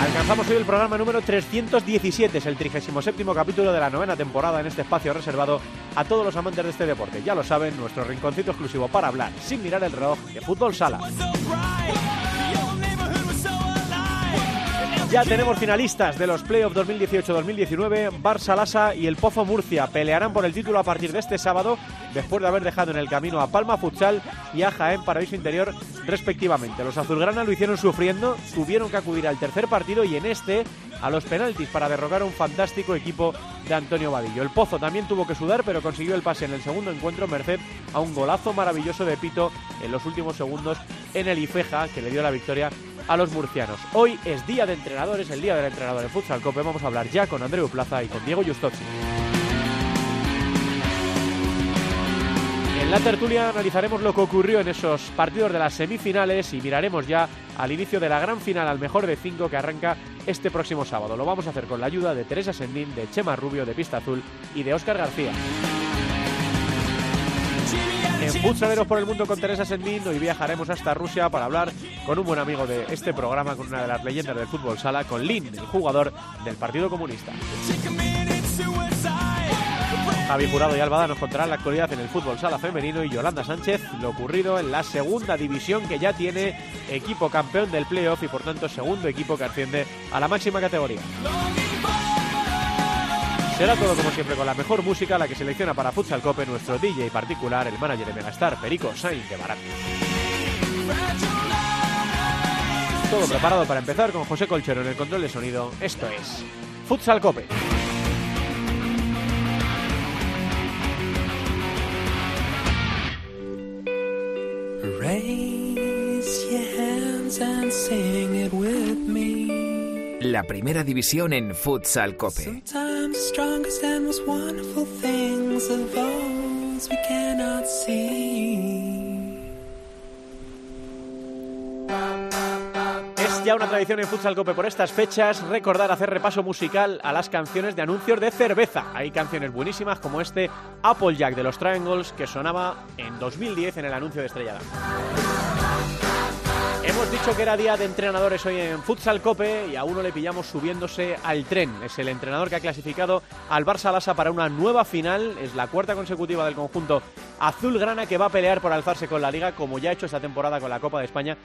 Alcanzamos hoy el programa número 317, es el 37 capítulo de la novena temporada en este espacio reservado a todos los amantes de este deporte. Ya lo saben, nuestro rinconcito exclusivo para hablar sin mirar el reloj de fútbol sala. Ya tenemos finalistas de los playoffs 2018-2019. Barça Lasa y el Pozo Murcia pelearán por el título a partir de este sábado, después de haber dejado en el camino a Palma Futsal y a Jaén Paraíso Interior, respectivamente. Los azulgrana lo hicieron sufriendo, tuvieron que acudir al tercer partido y en este a los penaltis para derrocar a un fantástico equipo de Antonio Vadillo. El Pozo también tuvo que sudar, pero consiguió el pase en el segundo encuentro merced a un golazo maravilloso de Pito en los últimos segundos en el Ifeja, que le dio la victoria a los murcianos. Hoy es día de entrenadores, el día del entrenador de Futsal Cope. Vamos a hablar ya con Andreu Plaza y con Diego Justozzi. En la tertulia analizaremos lo que ocurrió en esos partidos de las semifinales y miraremos ya al inicio de la gran final al mejor de cinco que arranca este próximo sábado. Lo vamos a hacer con la ayuda de Teresa Sendín, de Chema Rubio, de Pista Azul y de Óscar García. En Futsaleros por el Mundo con Teresa Sendín, hoy viajaremos hasta Rusia para hablar con un buen amigo de este programa, con una de las leyendas del fútbol sala, con Lin, el jugador del Partido Comunista. Javi Jurado y Albada nos contarán la actualidad en el fútbol sala femenino y Yolanda Sánchez lo ocurrido en la segunda división que ya tiene equipo campeón del playoff y por tanto segundo equipo que asciende a la máxima categoría. Será todo como siempre con la mejor música, la que selecciona para Futsal Cope nuestro DJ particular, el manager de Megastar, Perico Sainz de Barat. Todo preparado para empezar con José Colchero en el control de sonido. Esto es Futsal Cope. La primera división en Futsal Cope. Es ya una tradición en Futsal Cope por estas fechas recordar hacer repaso musical a las canciones de anuncios de cerveza. Hay canciones buenísimas como este Applejack de los Triangles que sonaba en 2010 en el anuncio de Estrella Hemos dicho que era día de entrenadores hoy en Futsal Cope y a uno le pillamos subiéndose al tren. Es el entrenador que ha clasificado al Barça Lasa para una nueva final. Es la cuarta consecutiva del conjunto azulgrana que va a pelear por alzarse con la liga como ya ha hecho esta temporada con la Copa de España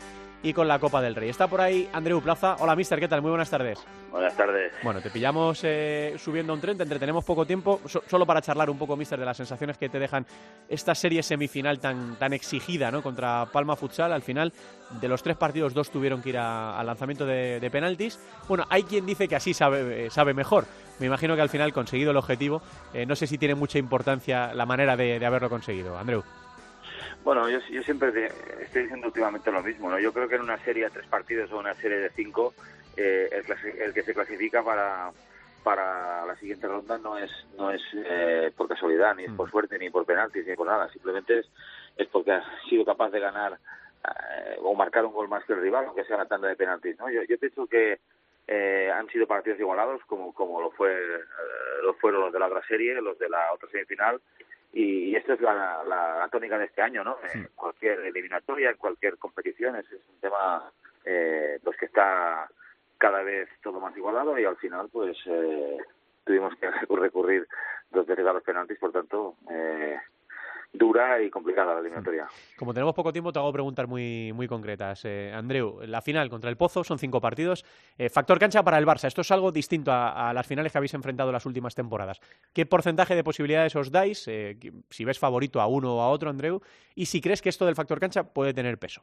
y con la Copa del Rey. Está por ahí Andreu Plaza. Hola, mister, ¿qué tal? Muy buenas tardes. Buenas tardes. Bueno, te pillamos eh, subiendo un tren, te entretenemos poco tiempo, solo para charlar un poco, mister, de las sensaciones que te dejan esta serie semifinal tan, tan exigida, ¿no? Contra Palma Futsal. Al final, de los tres partidos, dos tuvieron que ir al lanzamiento de, penaltis. Bueno, hay quien dice que así sabe, eh, sabe mejor. Me imagino que al final, conseguido el objetivo, eh, no sé si tiene mucha importancia la manera de, de haberlo conseguido. Andreu. Bueno, yo, yo siempre estoy diciendo últimamente lo mismo, ¿no? Yo creo que en una serie de tres partidos o una serie de cinco, eh, el, que se clasifica para, para la siguiente ronda no es no es eh, por casualidad, ni es por mm. suerte, ni por penaltis, ni por nada. Simplemente es, es porque ha sido capaz de ganar eh, o marcar un gol más que el rival, aunque sea la tanda de penaltis, ¿no? Yo, yo pienso que eh, han sido partidos igualados, como, como lo, fue, lo fueron los de la otra serie, los de la otra semifinal, y, esto es la, la, tónica de este año, ¿no? En cualquier eliminatoria, en cualquier competición, es, un tema eh, pues que está cada vez todo más igualado y al final pues eh, tuvimos que recurrir dos veces a los penaltis, por tanto eh, dura y complicada la eliminatoria. Como tenemos poco tiempo, te hago preguntas muy, muy concretas. Eh, Andreu, la final contra el Pozo son cinco partidos. Eh, factor cancha para el Barça. Esto es algo distinto a, las finales que habéis enfrentado las últimas temporadas. ¿Qué porcentaje de posibilidades os dais? Eh, si ves favorito a uno o a otro, Andreu. Y si crees que esto del factor cancha puede tener peso.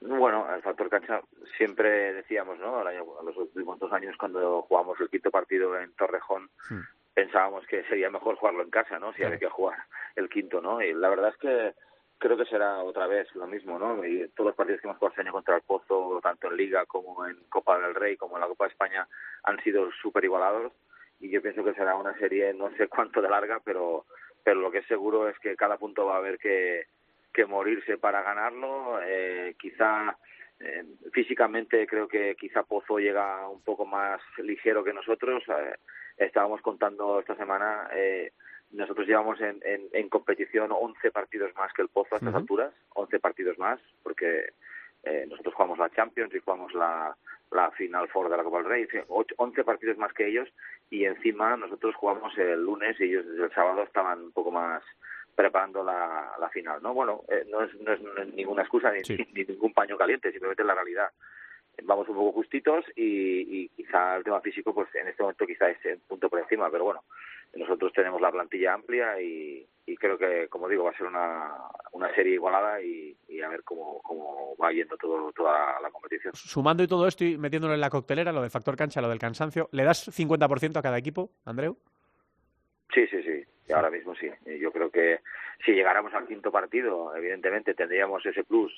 Bueno, el factor cancha siempre decíamos, ¿no? los últimos dos años cuando jugamos el quinto partido en Torrejón, hmm pensábamos que sería mejor jugarlo en casa, ¿no? Si había que jugar el quinto, ¿no? Y la verdad es que creo que será otra vez lo mismo, ¿no? Y todos los partidos que hemos jugado este año contra el Pozo, tanto en Liga como en Copa del Rey, como en la Copa de España, han sido súper igualados y yo pienso que será una serie no sé cuánto de larga, pero pero lo que es seguro es que cada punto va a haber que, que morirse para ganarlo. Eh, quizá eh, físicamente creo que quizá Pozo llega un poco más ligero que nosotros. Eh, estábamos contando esta semana, eh, nosotros llevamos en, en, en, competición 11 partidos más que el Pozo a estas alturas, 11 partidos más, porque eh, nosotros jugamos la Champions y jugamos la, la Final Four de la Copa del Rey, 11 partidos más que ellos y encima nosotros jugamos el lunes y ellos desde el sábado estaban un poco más preparando la, la final, ¿no? Bueno, eh, no, es, no, es, ninguna excusa ni, sí. ni, ningún paño caliente, simplemente es la realidad. Vamos un poco justitos y, y quizá el tema físico, pues en este momento quizá es un punto por encima, pero bueno, nosotros tenemos la plantilla amplia y, y creo que, como digo, va a ser una, una serie igualada y, y a ver cómo, cómo va yendo todo, toda la competición. Sumando y todo esto y metiéndolo en la coctelera, lo del factor cancha, lo del cansancio, ¿le das 50% a cada equipo, Andreu? Sí, sí, sí. Y ahora mismo sí. Yo creo que si llegáramos al quinto partido, evidentemente tendríamos ese plus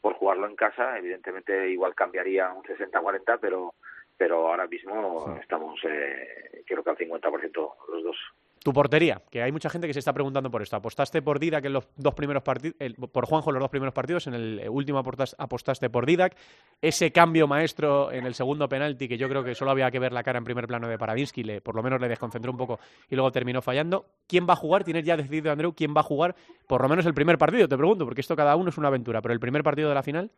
por jugarlo en casa. Evidentemente igual cambiaría un 60-40, pero pero ahora mismo sí. estamos, eh, creo que al 50% los dos. Tu portería, que hay mucha gente que se está preguntando por esto. Apostaste por Didac en los dos primeros partidos, por Juanjo en los dos primeros partidos, en el último apostaste por Didac. Ese cambio maestro en el segundo penalti, que yo creo que solo había que ver la cara en primer plano de Paradinsky, le, por lo menos le desconcentró un poco y luego terminó fallando. ¿Quién va a jugar? ¿Tienes ya decidido, Andreu, quién va a jugar por lo menos el primer partido? Te pregunto, porque esto cada uno es una aventura, pero el primer partido de la final.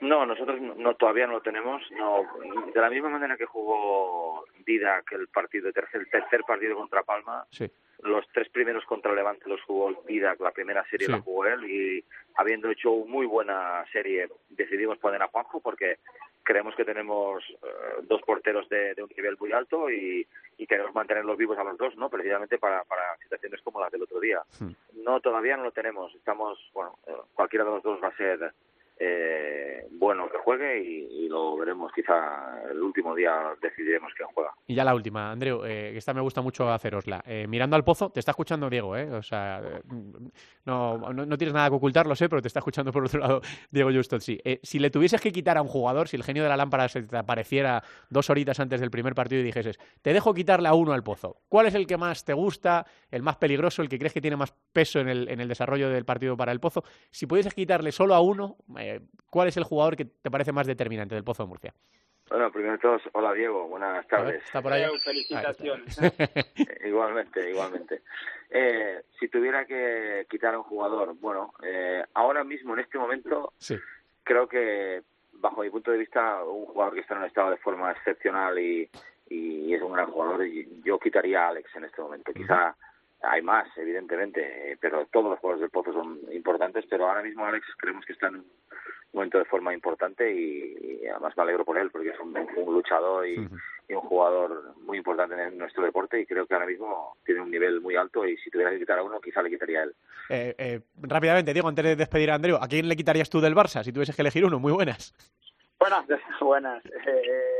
No, nosotros no, todavía no lo tenemos. No, de la misma manera que jugó Didac el partido, tercer, el tercer partido contra Palma, sí. los tres primeros contra Levante los jugó Didac, la primera serie sí. la jugó él y habiendo hecho muy buena serie decidimos poner a Juanjo porque creemos que tenemos uh, dos porteros de, de, un nivel muy alto y, y, queremos mantenerlos vivos a los dos, ¿no? Precisamente para, para situaciones como las del otro día. Sí. No, todavía no lo tenemos. Estamos, bueno, uh, cualquiera de los dos va a ser eh, bueno que juegue y, y, lo veremos. Quizá el último día decidiremos quién juega. Y ya la última, Andreu, eh, esta me gusta mucho hacerosla. Eh, mirando al pozo, te está escuchando Diego, ¿eh? O sea, no, no, no, tienes nada que ocultar, lo sé, pero te está escuchando por otro lado Diego Justot, sí. Eh, si le tuvieses que quitar a un jugador, si el genio de la lámpara se te apareciera dos horitas antes del primer partido y dijeses, te dejo quitarle a uno al pozo, ¿cuál es el que más te gusta, el más peligroso, el que crees que tiene más peso en el, en el desarrollo del partido para el pozo? Si pudieses quitarle solo a uno, eh, ¿cuál es el jugador que te parece más determinante del Pozo de Murcia? Bueno, primero de todos, hola Diego, buenas tardes. ¿Está por ahí? Felicitaciones. igualmente, igualmente. Eh, si tuviera que quitar a un jugador, bueno, eh, ahora mismo, en este momento, sí. creo que, bajo mi punto de vista, un jugador que está en un estado de forma excepcional y, y es un gran jugador, yo quitaría a Alex en este momento. Quizá hay más, evidentemente, pero todos los jugadores del Pozo son importantes, pero ahora mismo Alex creemos que está en un momento de forma importante y, y además me alegro por él porque es un, un luchador y, uh -huh. y, un jugador muy importante en nuestro deporte y creo que ahora mismo tiene un nivel muy alto y si tuviera que quitar a uno quizá le quitaría a él. Eh, eh, rápidamente, Diego, antes de despedir a Andreu, ¿a quién le quitarías tú del Barça si tuvieses que elegir uno? Muy buenas. Buenas, buenas. Eh, a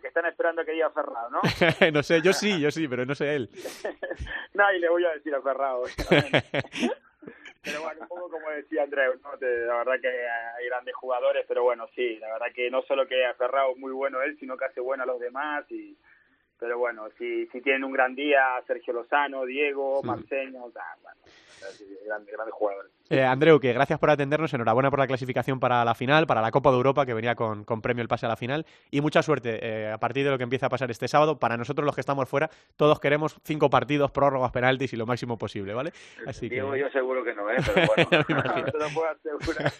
que están esperando que diga Ferrao, ¿no? no sé, yo sí, yo sí, pero no sé él. no, y le voy a decir a Ferrao. pero bueno, un poco como decía Andreu, ¿no? la verdad que hay grandes jugadores, pero bueno, sí, la verdad que no solo que ha aferrado muy bueno él, sino que hace bueno a los demás y pero bueno, si, si tienen un gran día, Sergio Lozano, Diego, Marceño, sea, bueno, grandes, grandes jugadores. Eh, Andreu, que gracias por atendernos, enhorabuena por la clasificación para la final, para la Copa de Europa, que venía con, con premio el pase a la final, y mucha suerte eh, a partir de lo que empieza a pasar este sábado. Para nosotros los que estamos fuera, todos queremos cinco partidos, prórrogas, penaltis y lo máximo posible, ¿vale? Así Diego, que... yo seguro que no, ¿eh? Pero bueno, te lo puedo asegurar.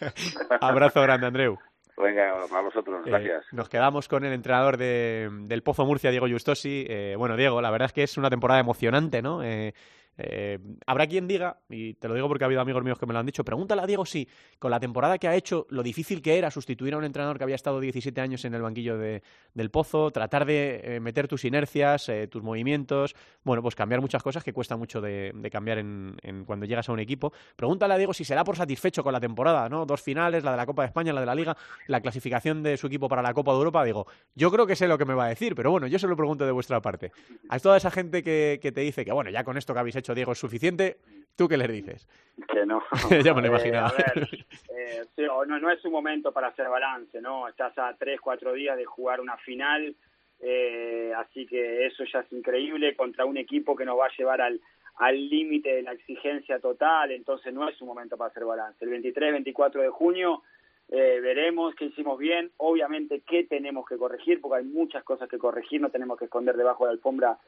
Abrazo grande, Andreu. Venga, a vosotros, gracias. Eh, nos quedamos con el entrenador de, del Pozo Murcia, Diego Justosi. Eh, bueno, Diego, la verdad es que es una temporada emocionante, ¿no? Eh, eh, habrá quien diga, y te lo digo porque ha habido amigos míos que me lo han dicho, pregúntale a Diego si con la temporada que ha hecho, lo difícil que era sustituir a un entrenador que había estado 17 años en el banquillo de, del Pozo, tratar de eh, meter tus inercias, eh, tus movimientos, bueno, pues cambiar muchas cosas que cuesta mucho de, cambiar en, cuando llegas a un equipo. Pregúntale a Diego si se da por satisfecho con la temporada, ¿no? Dos finales, la de la Copa de España, la de la Liga, la clasificación de su equipo para la Copa de Europa. Digo, yo creo que sé lo que me va a decir, pero bueno, yo se lo pregunto de vuestra parte. A toda esa gente que te dice que, bueno, ya con esto que habéis hecho, Diego, es suficiente ¿Tú qué les dices? Que no. ya me lo imaginaba. Eh, a ver, eh, sí, no, no es un momento para hacer balance, ¿no? Estás a tres, cuatro días de jugar una final, eh, así que eso ya es increíble contra un equipo que nos va a llevar al al límite de la exigencia total, entonces no es un momento para hacer balance. El 23-24 de junio eh, veremos qué hicimos bien, obviamente qué tenemos que corregir, porque hay muchas cosas que corregir, no tenemos que esconder debajo de la alfombra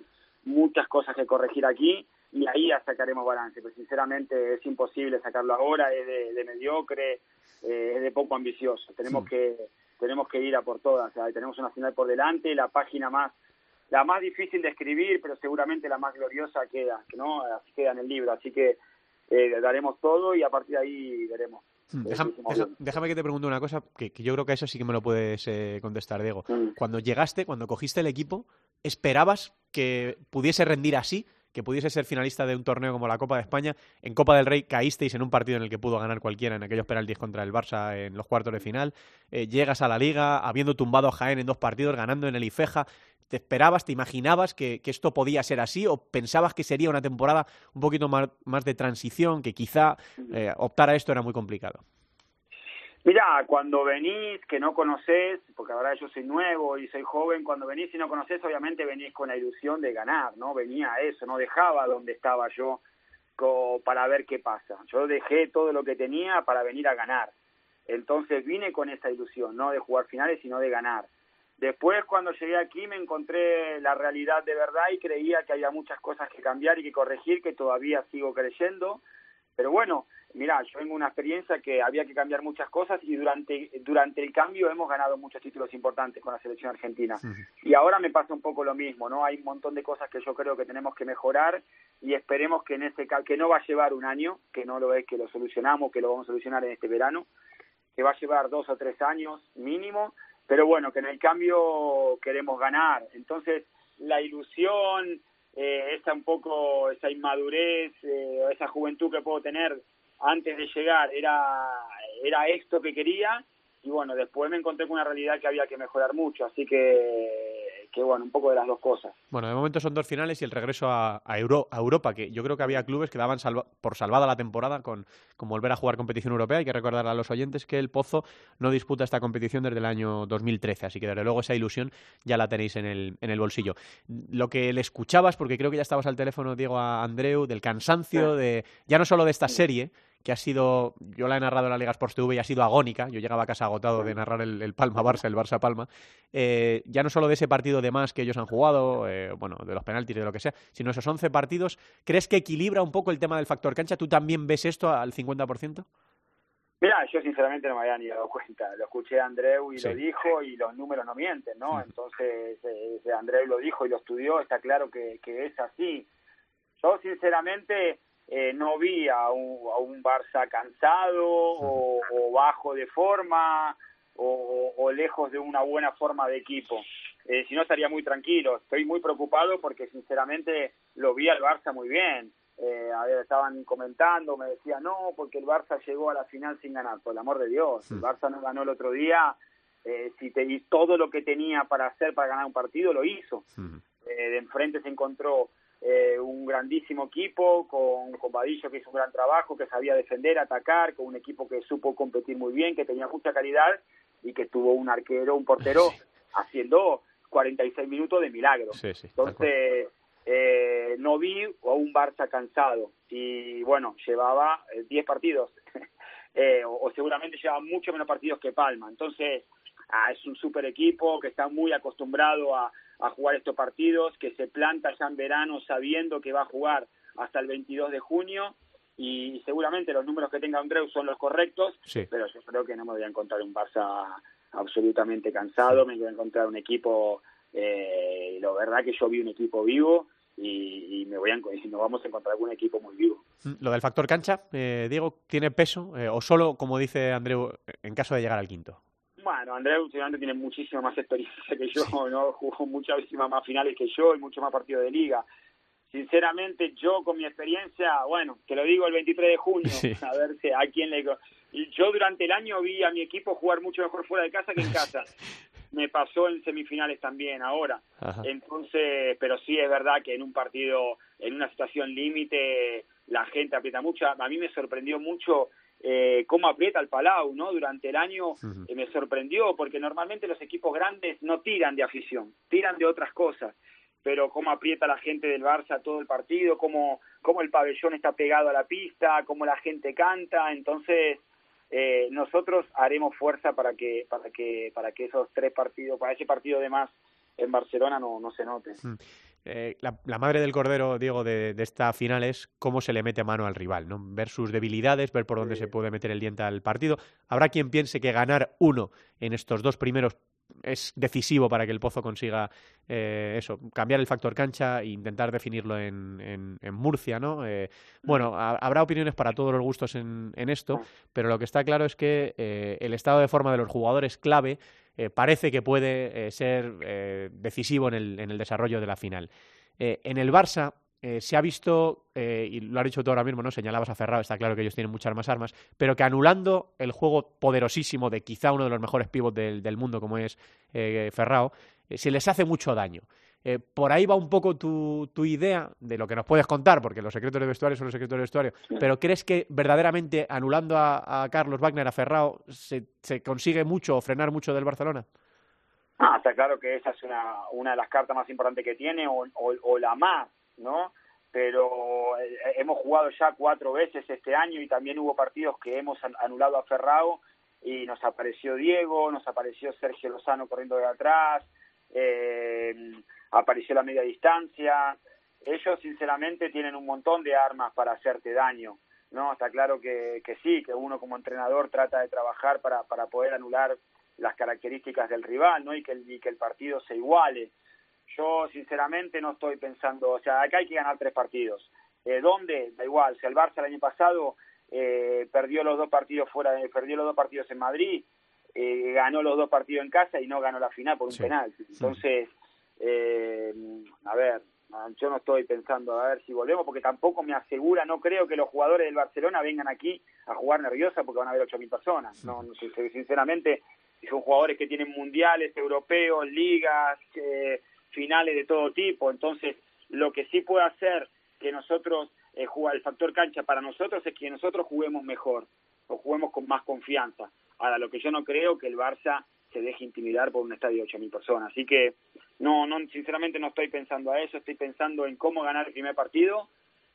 muchas cosas que corregir aquí y ahí ya sacaremos balance, pero sinceramente es imposible sacarlo ahora, es de, mediocre, eh, es de poco ambicioso, tenemos que tenemos que ir a por todas, tenemos una final por delante, la página más la más difícil de escribir, pero seguramente la más gloriosa queda, ¿no? Así queda en el libro, así que eh, daremos todo y a partir de ahí veremos. Hmm, déjame, que te pregunte una cosa, que, yo creo que eso sí que me lo puedes eh, contestar, Diego. Hmm. Cuando llegaste, cuando cogiste el equipo, ¿esperabas que pudiese rendir así? Que pudiese ser finalista de un torneo como la Copa de España. En Copa del Rey caísteis en un partido en el que pudo ganar cualquiera en aquellos penaltis contra el Barça en los cuartos de final. Eh, llegas a la Liga habiendo tumbado a Jaén en dos partidos, ganando en el Ifeja. ¿Te esperabas, te imaginabas que, esto podía ser así o pensabas que sería una temporada un poquito más, de transición, que quizá eh, optar a esto era muy complicado? Mira, cuando venís que no conoces, porque ahora yo soy nuevo y soy joven, cuando venís y no conoces, obviamente venís con la ilusión de ganar, ¿no? Venía a eso, no dejaba donde estaba yo para ver qué pasa. Yo dejé todo lo que tenía para venir a ganar. Entonces vine con esa ilusión, no de jugar finales, sino de ganar. Después, cuando llegué aquí, me encontré la realidad de verdad y creía que había muchas cosas que cambiar y que corregir, que todavía sigo creyendo. Pero bueno, mira, yo tengo una experiencia que había que cambiar muchas cosas y durante, durante el cambio hemos ganado muchos títulos importantes con la selección argentina. Y ahora me pasa un poco lo mismo, ¿no? Hay un montón de cosas que yo creo que tenemos que mejorar y esperemos que en ese que no va a llevar un año, que no lo es que lo solucionamos, que lo vamos a solucionar en este verano, que va a llevar dos o tres años mínimo pero bueno, que en el cambio queremos ganar. Entonces, la ilusión, eh, esa un poco, esa inmadurez, eh, esa juventud que puedo tener antes de llegar, era, era esto que quería y bueno, después me encontré con una realidad que había que mejorar mucho, así que, que bueno, un poco de las dos cosas. Bueno, de momento son dos finales y el regreso a, a, Europa, que yo creo que había clubes que daban por salvada la temporada con, con, volver a jugar competición europea. Hay que recordar a los oyentes que el Pozo no disputa esta competición desde el año 2013, así que desde luego esa ilusión ya la tenéis en el, en el bolsillo. Lo que le escuchabas, porque creo que ya estabas al teléfono, Diego, a Andreu, del cansancio, de ya no solo de esta serie, que ha sido, yo la he narrado en la Liga Sports TV y ha sido agónica, yo llegaba a casa agotado de narrar el, Palma-Barça, el Barça-Palma, eh, ya no solo de ese partido de más que ellos han jugado, eh, bueno, de los penaltis, de lo que sea, sino esos 11 partidos, ¿crees que equilibra un poco el tema del factor cancha? ¿Tú también ves esto al 50%? Mira, yo sinceramente no me había ni dado cuenta. Lo escuché a Andreu y lo dijo y los números no mienten, ¿no? Entonces, eh, Andreu lo dijo y lo estudió, está claro que, que es así. Yo sinceramente eh, no vi a un, Barça cansado o, bajo de forma o, lejos de una buena forma de equipo. Eh, si no, estaría muy tranquilo. Estoy muy preocupado porque sinceramente lo vi al Barça muy bien. Eh, a ver, estaban comentando, me decían, no, porque el Barça llegó a la final sin ganar. Por el amor de Dios, el Barça no ganó el otro día. Eh, si te, y todo lo que tenía para hacer para ganar un partido lo hizo. de enfrente se encontró eh, un grandísimo equipo con, con Vadillo que hizo un gran trabajo, que sabía defender, atacar, con un equipo que supo competir muy bien, que tenía mucha calidad y que tuvo un arquero, un portero haciendo 46 minutos de milagro. Entonces, eh, no vi a un Barça cansado y bueno, llevaba 10 eh, partidos eh, o, seguramente llevaba mucho menos partidos que Palma. Entonces, ah, es un super equipo que está muy acostumbrado a, a jugar estos partidos, que se planta ya en verano sabiendo que va a jugar hasta el 22 de junio y seguramente los números que tenga Andreu son los correctos, pero yo creo que no me voy a encontrar un Barça absolutamente cansado, me voy a encontrar un equipo, eh, la verdad que yo vi un equipo vivo y, me voy a, nos vamos a encontrar un equipo muy vivo. Mm, lo del factor cancha, eh, Diego, ¿tiene peso eh, o solo, como dice Andreu, en caso de llegar al quinto? Bueno, Andrés últimamente tiene muchísima más experiencia que yo, ¿no? Jugó muchísimas más finales que yo y mucho más partidos de liga. Sinceramente, yo con mi experiencia, bueno, te lo digo el 23 de junio, a ver si a quién le... Y yo durante el año vi a mi equipo jugar mucho mejor fuera de casa que en casa. Me pasó en semifinales también ahora. Entonces, pero sí es verdad que en un partido, en una situación límite, la gente aprieta mucho. A mí me sorprendió mucho eh, cómo aprieta el Palau, ¿no? Durante el año eh, me sorprendió porque normalmente los equipos grandes no tiran de afición, tiran de otras cosas. pero cómo aprieta la gente del Barça todo el partido, cómo, cómo el pabellón está pegado a la pista, cómo la gente canta, entonces eh, nosotros haremos fuerza para que para que para que esos tres partidos, para ese partido de más en Barcelona no, no se note. Mm. Eh, la, madre del cordero, Diego, de, esta final es cómo se le mete mano al rival, ¿no? Ver sus debilidades, ver por dónde se puede meter el diente al partido. Habrá quien piense que ganar uno en estos dos primeros es decisivo para que el Pozo consiga eh, eso, cambiar el factor cancha e intentar definirlo en, en, Murcia, ¿no? Eh, bueno, habrá opiniones para todos los gustos en, esto, pero lo que está claro es que eh, el estado de forma de los jugadores clave parece que puede ser decisivo en el, en el desarrollo de la final. en el Barça, eh, se ha visto, eh, y lo has dicho tú ahora mismo, ¿no? Señalabas a Ferrao, está claro que ellos tienen muchas más armas, pero que anulando el juego poderosísimo de quizá uno de los mejores pivots del, mundo, como es eh, Ferrao, eh, se les hace mucho daño. por ahí va un poco tu, tu, idea de lo que nos puedes contar, porque los secretos de vestuario son los secretos de vestuario, pero ¿crees que verdaderamente anulando a, Carlos Wagner, a Ferrao, se, se, consigue mucho o frenar mucho del Barcelona? Ah, está claro que esa es una, una de las cartas más importantes que tiene o, o la más ¿no? Pero eh, hemos jugado ya cuatro veces este año y también hubo partidos que hemos anulado a Ferrao y nos apareció Diego, nos apareció Sergio Lozano corriendo de atrás, eh, apareció la media distancia. Ellos sinceramente tienen un montón de armas para hacerte daño, ¿no? Está claro que, que sí, que uno como entrenador trata de trabajar para, para poder anular las características del rival, ¿no? Y que y que el partido se iguale. Yo sinceramente no estoy pensando, o sea, acá hay que ganar tres partidos. Eh, ¿Dónde? Da igual, si el Barça el año pasado eh, perdió los dos partidos fuera, de, perdió los dos partidos en Madrid, eh, ganó los dos partidos en casa y no ganó la final por un penal. Entonces, eh, a ver, yo no estoy pensando a ver si volvemos, porque tampoco me asegura, no creo que los jugadores del Barcelona vengan aquí a jugar nerviosa porque van a haber 8.000 personas. No, no, sinceramente, son jugadores que tienen mundiales, europeos, ligas, eh, finales de todo tipo. Entonces, lo que sí puede hacer que nosotros, eh, jugar el factor cancha para nosotros es que nosotros juguemos mejor o juguemos con más confianza. Ahora, lo que yo no creo que el Barça se deje intimidar por un estadio de 8.000 personas. Así que, no, no, sinceramente no estoy pensando a eso, estoy pensando en cómo ganar el primer partido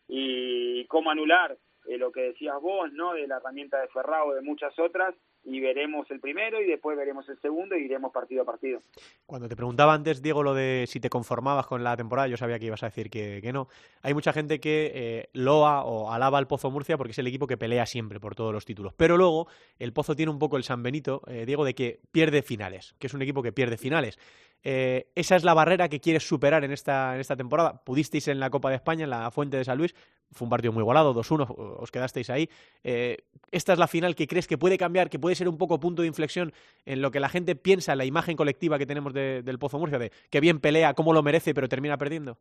y cómo anular eh, lo que decías vos, ¿no? De la herramienta de Ferrao, de muchas otras, y veremos el primero y después veremos el segundo y iremos partido a partido. Cuando te preguntaba antes, Diego, lo de si te conformabas con la temporada, yo sabía que ibas a decir que, que no. Hay mucha gente que eh, loa o alaba al Pozo Murcia porque es el equipo que pelea siempre por todos los títulos. Pero luego el Pozo tiene un poco el San Benito, eh, Diego, de que pierde finales, que es un equipo que pierde finales. Eh, esa es la barrera que quieres superar en esta, en esta temporada. Pudisteis en la Copa de España, en la Fuente de San Luis, fue un partido muy igualado, 2-1, os quedasteis ahí. Eh, esta es la final que crees que puede cambiar, que puede ser un poco punto de inflexión en lo que la gente piensa, en la imagen colectiva que tenemos del Pozo Murcia, de que bien pelea, cómo lo merece, pero termina perdiendo.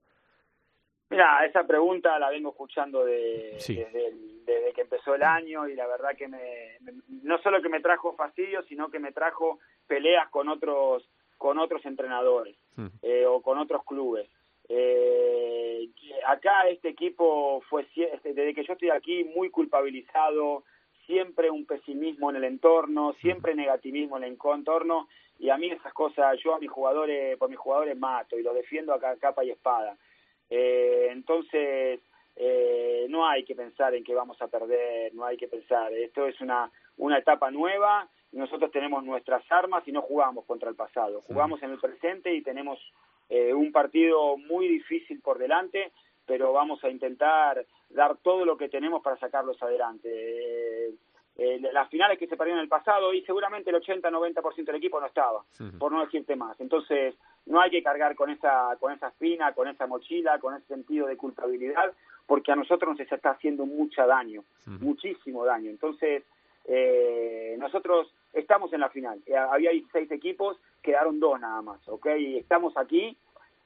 Mira, esa pregunta la vengo escuchando de, desde, que empezó el año y la verdad que me, no solo que me trajo fastidio, sino que me trajo peleas con otros con otros entrenadores eh, o con otros clubes. Eh, acá este equipo fue, este, desde que yo estoy aquí, muy culpabilizado, siempre un pesimismo en el entorno, siempre negativismo en el entorno, y a mí esas cosas, yo a mis jugadores, por mis jugadores mato y los defiendo a capa y espada. Eh, entonces, eh, no hay que pensar en que vamos a perder, no hay que pensar, esto es una, una etapa nueva, nosotros tenemos nuestras armas y no jugamos contra el pasado, jugamos en el presente y tenemos eh, un partido muy difícil por delante, pero vamos a intentar dar todo lo que tenemos para sacarlos adelante. Eh, eh, las finales que se perdieron en el pasado y seguramente el 80-90% del equipo no estaba, por no decirte más. Entonces, no hay que cargar con esa, con esa espina, con esa mochila, con ese sentido de culpabilidad, porque a nosotros nos está haciendo mucho daño, muchísimo daño. Entonces, eh, nosotros estamos en la final. Eh, había 16 equipos, quedaron dos nada más, ¿ok? Estamos aquí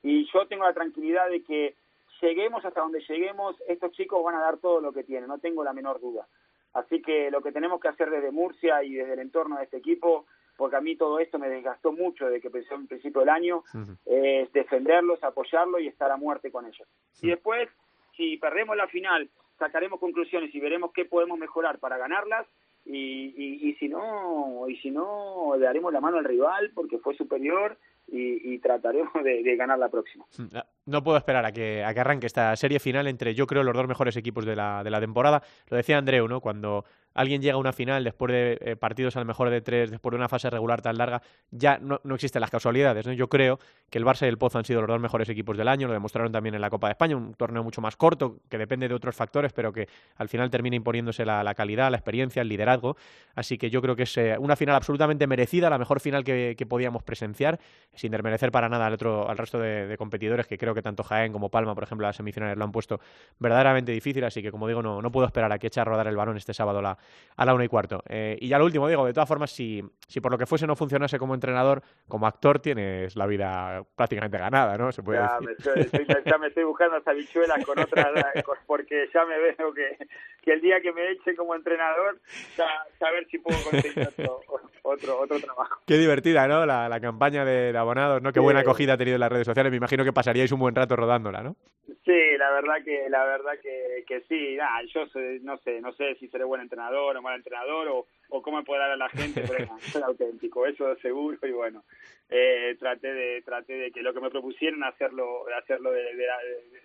y yo tengo la tranquilidad de que lleguemos hasta donde lleguemos, estos chicos van a dar todo lo que tienen, no tengo la menor duda. Así que lo que tenemos que hacer desde Murcia y desde el entorno de este equipo, porque a mí todo esto me desgastó mucho desde que empezó en principio del año, es defenderlos, apoyarlos y estar a muerte con ellos. Y después, si perdemos la final, sacaremos conclusiones y veremos qué podemos mejorar para ganarlas y, y, y, si no y si no le daremos la mano al rival porque fue superior y, trataremos de, ganar la próxima. Mm, ah, no puedo esperar a que, a que arranque esta serie final entre, yo creo, los dos mejores equipos de la, de la temporada. Lo decía Andreu, ¿no? Cuando alguien llega a una final después de eh, partidos a lo mejor de tres, después de una fase regular tan larga, ya no, existen las casualidades. ¿no? Yo creo que el Barça y el Pozo han sido los dos mejores equipos del año, lo demostraron también en la Copa de España, un torneo mucho más corto, que depende de otros factores, pero que al final termina imponiéndose la, calidad, la experiencia, el liderazgo. Así que yo creo que es eh, una final absolutamente merecida, la mejor final que, podíamos presenciar, sin desmerecer para nada al, otro, al resto de, competidores, que creo que tanto Jaén como Palma, por ejemplo, las semifinales lo han puesto verdaderamente difícil, así que como digo, no, puedo esperar a que eche a rodar el balón este sábado a la una y cuarto. Eh, y ya lo último, digo, de todas formas, si, si por lo que fuese no funcionase como entrenador, como actor tienes la vida prácticamente ganada, ¿no? Se puede ya, Me estoy, buscando hasta bichuelas con otras, porque ya me veo que, que el día que me eche como entrenador, saber si puedo conseguir otro, otro, trabajo. Qué divertida, ¿no? La, la campaña de, abonados, ¿no? Qué buena acogida ha tenido en las redes sociales. Me imagino que pasaríais un buen rato rodándola, ¿no? Sí, la verdad que la verdad que, que sí. Nah, yo no sé, no sé si seré buen entrenador o mal entrenador o, o cómo dar a la gente, pero soy auténtico, eso seguro y bueno, eh, traté de traté de que lo que me propusieron hacerlo hacerlo de,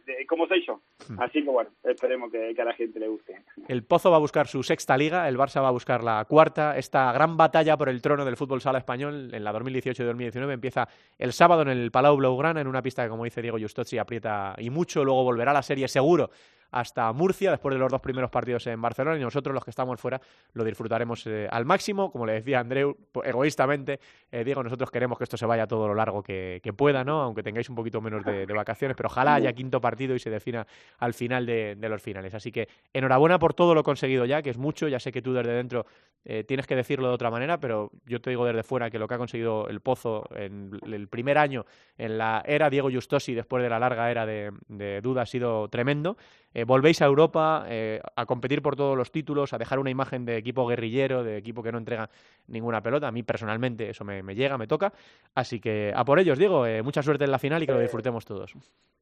de, como soy yo. Hmm. así que bueno esperemos que, a la gente le guste. El Pozo va a buscar su sexta liga el Barça va a buscar la cuarta. Esta gran batalla por el trono del fútbol sala español en la 2018 y 2019 empieza el sábado en el Palau Blaugrana en una pista que como dice Diego Justozzi aprieta y mucho luego volverá a la serie seguro hasta Murcia después de los dos primeros partidos en Barcelona y nosotros los que estamos fuera lo disfrutaremos eh, al máximo, como le decía Andreu, egoístamente, eh, Diego, nosotros queremos que esto se vaya todo lo largo que, pueda, ¿no? aunque tengáis un poquito menos de, vacaciones, pero ojalá haya quinto partido y se defina al final de, los finales. Así que enhorabuena por todo lo conseguido ya, que es mucho, ya sé que tú desde dentro eh, tienes que decirlo de otra manera, pero yo te digo desde fuera que lo que ha conseguido el Pozo en el primer año, en la era Diego Justosi, después de la larga era de, de duda, ha sido tremendo. Volvéis a Europa eh, a competir por todos los títulos, a dejar una imagen de equipo guerrillero, de equipo que no entrega ninguna pelota. A mí personalmente eso me, llega, me toca. Así que a por ellos, Diego, eh, mucha suerte en la final y que lo disfrutemos todos.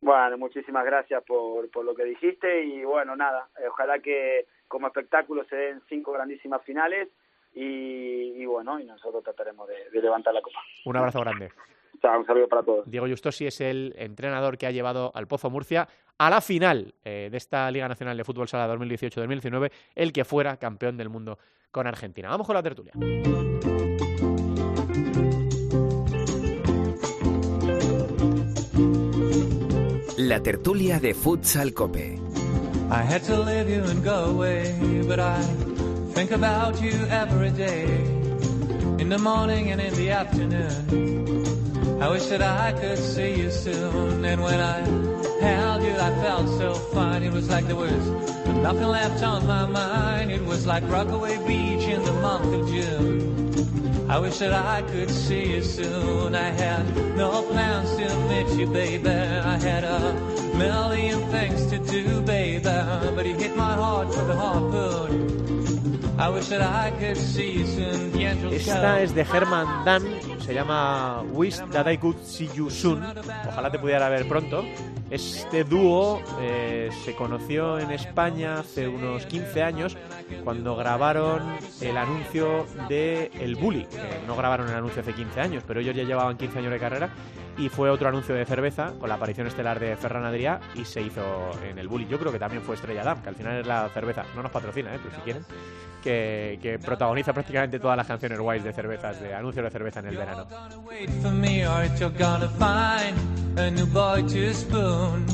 Bueno, muchísimas gracias por, por lo que dijiste y bueno, nada, ojalá que como espectáculo se den cinco grandísimas finales y, bueno, y nosotros trataremos de levantar la copa. Un abrazo grande un saludo para todos. Diego Justosi es el entrenador que ha llevado al Pozo Murcia a la final eh, de esta Liga Nacional de Fútbol Sala 2018-2019, el que fuera campeón del mundo con Argentina. Vamos con la tertulia. La tertulia de Futsal Cope. I had to leave you and go away, but I think about you every day, in the morning and in the afternoon. I wish that I could see you soon. And when I held you, I felt so fine. It was like there was nothing left on my mind. It was like Rockaway Beach in the month of June. I wish that I could see you soon. I had no plans to meet you, baby. I had a million things to do, baby. But you hit my heart with a harpoon. Esta es de Herman Dan, se llama Wish That I Could See You Soon. Ojalá te pudiera ver pronto. Este dúo eh, se conoció en España hace unos 15 años cuando grabaron el anuncio de El Bully. no grabaron el anuncio hace 15 años, pero ellos ya llevaban 15 años de carrera y fue otro anuncio de cerveza con la aparición estelar de Ferran Adrià y se hizo en El Bully. Yo creo que también fue Estrella Damm, que al final es la cerveza. No nos patrocina, ¿eh? pero si quieren que, protagoniza prácticamente todas las canciones guays de cervezas, de anuncios de cerveza en el verano.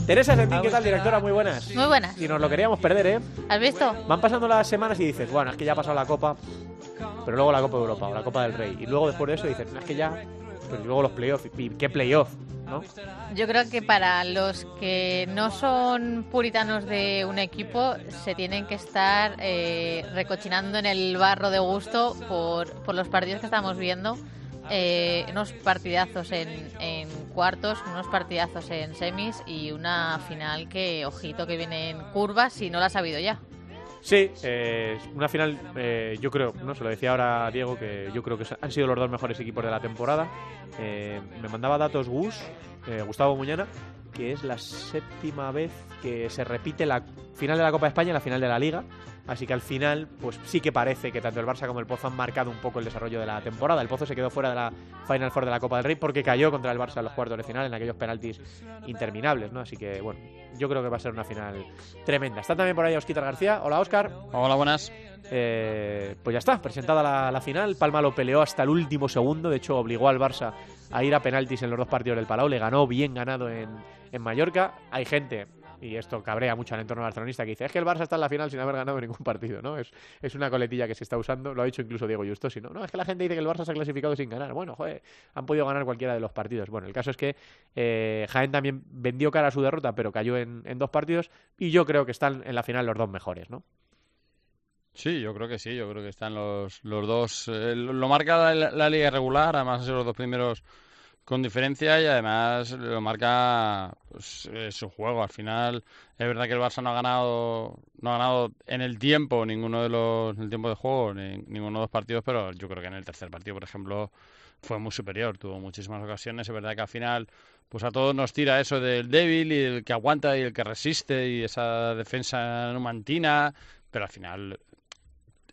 Teresa Sentín, ¿qué tal, directora? Muy buenas. Muy buenas. Y nos lo queríamos perder, ¿eh? ¿Has visto? Van pasando las semanas y dices, bueno, es que ya ha pasado la Copa, pero luego la Copa de Europa o la Copa del Rey. Y luego después de eso dices, no, es que ya, pero luego los playoffs. ¿Y qué playoff? Yo creo que para los que no son puritanos de un equipo se tienen que estar eh, recochinando en el barro de gusto por, por los partidos que estamos viendo. Eh, unos partidazos en, en, cuartos, unos partidazos en semis y una final que, ojito, que viene en curvas y no la ha sabido ya. Sí, eh, una final, eh, yo creo, no se lo decía ahora Diego, que yo creo que han sido los dos mejores equipos de la temporada. Eh, me mandaba datos Gus, Gustavo Muñana, que es la séptima vez que se repite la final de la Copa de España y la final de la Liga. Así que al final, pues sí que parece que tanto el Barça como el Pozo han marcado un poco el desarrollo de la temporada. El Pozo se quedó fuera de la Final Four de la Copa del Rey porque cayó contra el Barça en los cuartos de final en aquellos penaltis interminables, ¿no? Así que, bueno, yo creo que va a ser una final tremenda. Está también por ahí Osquitar García. Hola, Oscar. Hola, buenas. Eh, pues ya está, presentada la, la, final. Palma lo peleó hasta el último segundo. De hecho, obligó al Barça a ir a penaltis en los dos partidos del Palau. Le ganó bien ganado en, en Mallorca. Hay gente y esto cabrea mucho al entorno barcelonista, que dice, es que el Barça está en la final sin haber ganado ningún partido, ¿no? Es, es una coletilla que se está usando, lo ha dicho incluso Diego Justosi, ¿no? No, es que la gente dice que el Barça se ha clasificado sin ganar. Bueno, joder, han podido ganar cualquiera de los partidos. Bueno, el caso es que eh, Jaén también vendió cara a su derrota, pero cayó en, dos partidos, y yo creo que están en la final los dos mejores, ¿no? Sí, yo creo que sí, yo creo que están los, los dos. Eh, lo marca la, la, liga regular, además de los dos primeros con diferencia y además lo marca pues, su juego. Al final es verdad que el Barça no ha ganado no ha ganado en el tiempo ninguno de los en el tiempo de juego ni, ninguno de los partidos, pero yo creo que en el tercer partido, por ejemplo, fue muy superior. Tuvo muchísimas ocasiones. Es verdad que al final pues a todos nos tira eso del débil y el que aguanta y el que resiste y esa defensa numantina, pero al final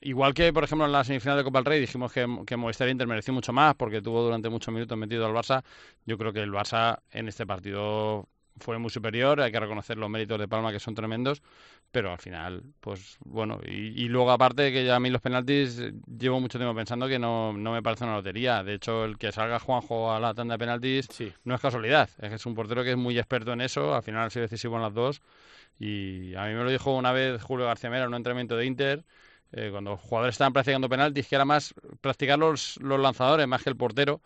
Igual que, por ejemplo, en la semifinal de Copa del Rey dijimos que, que Movistar Inter mereció mucho más porque tuvo durante muchos minutos metido al Barça. Yo creo que el Barça en este partido fue muy superior, hay que reconocer los méritos de Palma que son tremendos, pero al final, pues bueno, y, luego aparte que ya a mí los penaltis llevo mucho tiempo pensando que no, no me parece una lotería, de hecho el que salga Juanjo a la tanda de penaltis no es casualidad, es que es un portero que es muy experto en eso, al final ha sido decisivo en las dos y a mí me lo dijo una vez Julio García Mera en un entrenamiento de Inter, eh, cuando los jugadores estaban practicando penaltis, que era más practicar los, los lanzadores más que el portero.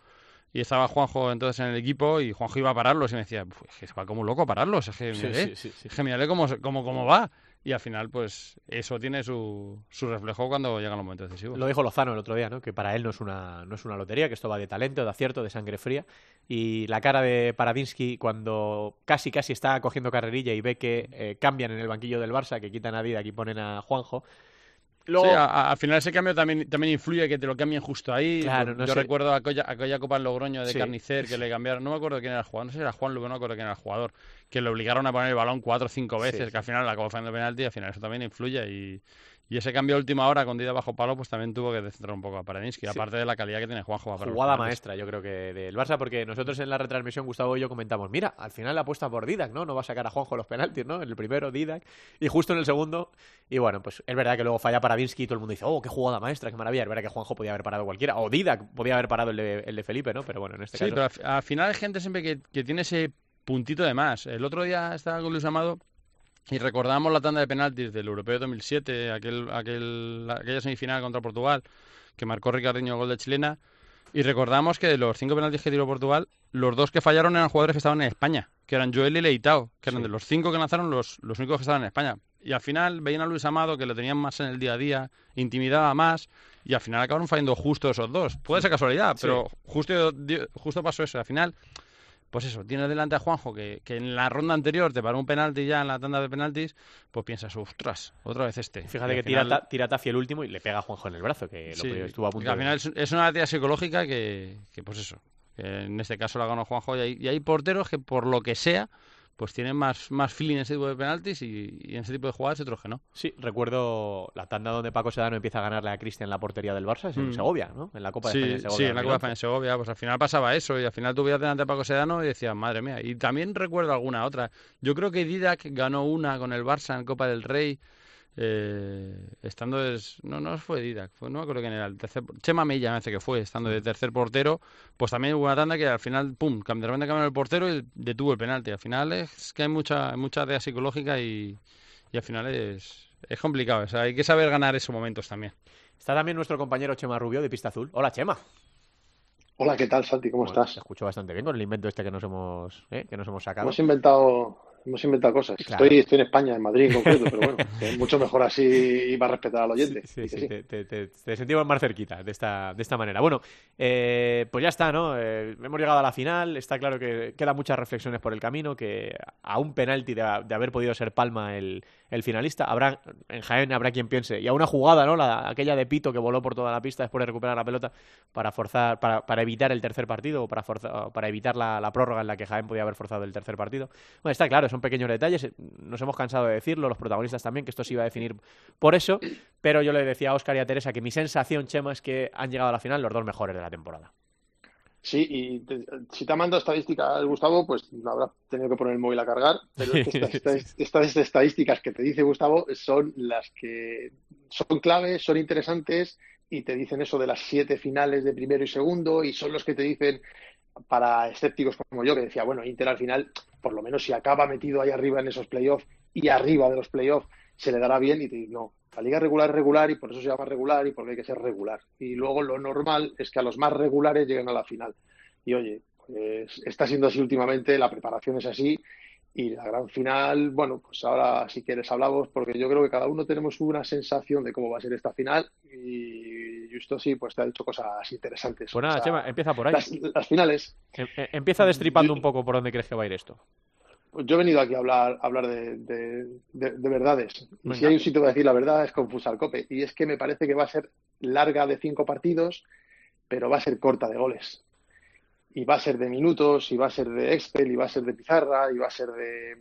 Y estaba Juanjo entonces en el equipo y Juanjo iba a pararlos y me decía, es que va como loco a pararlos, es que, sí, cómo, cómo, cómo va y al final pues eso tiene su, su reflejo cuando llegan los momentos decisivos. Lo dijo Lozano el otro día, ¿no? que para él no es, una, no es una lotería, que esto va de talento, de acierto, de sangre fría y la cara de Paradinsky cuando casi casi está cogiendo carrerilla y ve que eh, cambian en el banquillo del Barça, que quitan a Vida, aquí ponen a Juanjo Sí, al final ese cambio también, también influye que te lo cambien justo ahí. Yo recuerdo aquella, aquella Copa en Logroño de Carnicer que le cambiaron, no me acuerdo quién era el jugador, no sé si era Juan Lugo, no me acuerdo quién era el jugador, que le obligaron a poner el balón cuatro o cinco veces, que al final la acabó fallando penalti al final eso también influye y y ese cambio de última hora con Dida bajo palo, pues también tuvo que descentrar un poco a Paradinsky, aparte de la calidad que tiene Juanjo. Jugada maestra, yo creo que del Barça, porque nosotros en la retransmisión, Gustavo y yo comentamos, mira, al final la apuesta por Didac, ¿no? No va a sacar a Juanjo los penaltis, ¿no? En el primero, Didac, y justo en el segundo, y bueno, pues es verdad que luego falla Paradinsky y todo el mundo dice, oh, qué jugada maestra, qué maravilla. Es verdad que Juanjo podía haber parado cualquiera, o Didac podía haber parado el de, el de Felipe, ¿no? Pero bueno, en este caso... Sí, pero al final hay gente siempre que, que tiene ese puntito de más. El otro día estaba con Luis Amado y recordamos la tanda de penaltis del Europeo 2007, aquel, aquel, aquella semifinal contra Portugal, que marcó Ricardiño el gol de chilena. Y recordamos que de los cinco penaltis que tiró Portugal, los dos que fallaron eran jugadores que estaban en España, que eran Joel y Leitao, que eran de los cinco que lanzaron los, los únicos que estaban en España. Y al final veían a Luis Amado, que lo tenían más en el día a día, intimidaba más, y al final acabaron fallando justo esos dos. Puede ser casualidad, pero justo, justo pasó eso. Al final pues eso, tienes delante a Juanjo que, que, en la ronda anterior te paró un penalti ya en la tanda de penaltis, pues piensas, ostras, otra vez este. Fíjate que tira, tira Tafi el último y le pega a Juanjo en el brazo, que lo que estuvo a punto Al final es, una batalla psicológica que, que, pues eso, que en este caso la ganó Juanjo y hay, y hay porteros que por lo que sea pues tienen más, más feeling en ese tipo de penaltis y, en ese tipo de jugadas otros que no. Sí, recuerdo la tanda donde Paco Sedano empieza a ganarle a Cristian en la portería del Barça, es en mm. Segovia, ¿no? En la Copa de España Segovia. Sí, en la Copa de España Segovia, pues al final pasaba eso y al final tú veías delante a Paco Sedano y decías, madre mía. Y también recuerdo alguna otra. Yo creo que Didac ganó una con el Barça en Copa del Rey eh, estando no no fue Didac fue, no me acuerdo quién era el tercer Chema Mella me hace que fue estando de tercer portero pues también hubo una tanda que al final pum de repente cambió el portero y detuvo el penalti al final es que hay mucha mucha idea psicológica y, y al final es es complicado o sea, hay que saber ganar esos momentos también está también nuestro compañero Chema Rubio de Pista Azul hola Chema Hola, ¿qué tal, Santi? ¿Cómo estás? Te escucho bastante bien con el invento este que nos hemos, ¿eh? que nos hemos sacado. Hemos inventado hemos inventado cosas. Estoy, estoy en España, en Madrid en concreto, pero bueno, es mucho mejor así y va a respetar al oyente. Sí, sí, Te, sentimos más cerquita de esta, de esta manera. Bueno, eh, pues ya está, ¿no? Eh, hemos llegado a la final, está claro que quedan muchas reflexiones por el camino, que a un penalti de, haber podido ser Palma el, el, finalista, habrá en Jaén habrá quien piense, y a una jugada, ¿no? La, aquella de Pito que voló por toda la pista después de recuperar la pelota para forzar, para, para evitar el tercer partido o para, forzar, para evitar la, la prórroga en la que Jaén podía haber forzado el tercer partido. Bueno, está claro, son pequeños detalles, eh, nos hemos cansado de decirlo, los protagonistas también, que esto se iba a definir por eso, pero yo le decía a Oscar y a Teresa que mi sensación, Chema, es que han llegado a la final los dos mejores de la temporada. Sí, y si te ha mandado estadísticas, Gustavo, pues habrá tenido que poner el móvil a cargar, pero estas, estadísticas que te dice Gustavo son las que son claves, son interesantes y te dicen eso de las siete finales de primero y segundo y son los que te dicen para escépticos como yo, que decía, bueno, Inter al final, por lo menos si acaba metido ahí arriba en esos playoffs y arriba de los playoffs, se le dará bien y te digo, no, la liga regular es regular y por eso se llama regular y porque hay que ser regular. Y luego lo normal es que a los más regulares lleguen a la final. Y oye, pues está siendo así últimamente, la preparación es así y la gran final, bueno, pues ahora si quieres hablamos porque yo creo que cada uno tenemos una sensación de cómo va a ser esta final y justo sí, pues te ha dicho cosas interesantes. Pues nada, Chema, empieza por ahí. Las, finales. Em, em, empieza destripando un poco por dónde crees que va a ir esto. Pues yo he venido aquí a hablar, hablar de, verdades. Y si hay un sitio que decir la verdad es con Cope. Y es que me parece que va a ser larga de cinco partidos, pero va a ser corta de goles. Y va a ser de minutos, y va a ser de Excel, y va a ser de pizarra, y va a ser de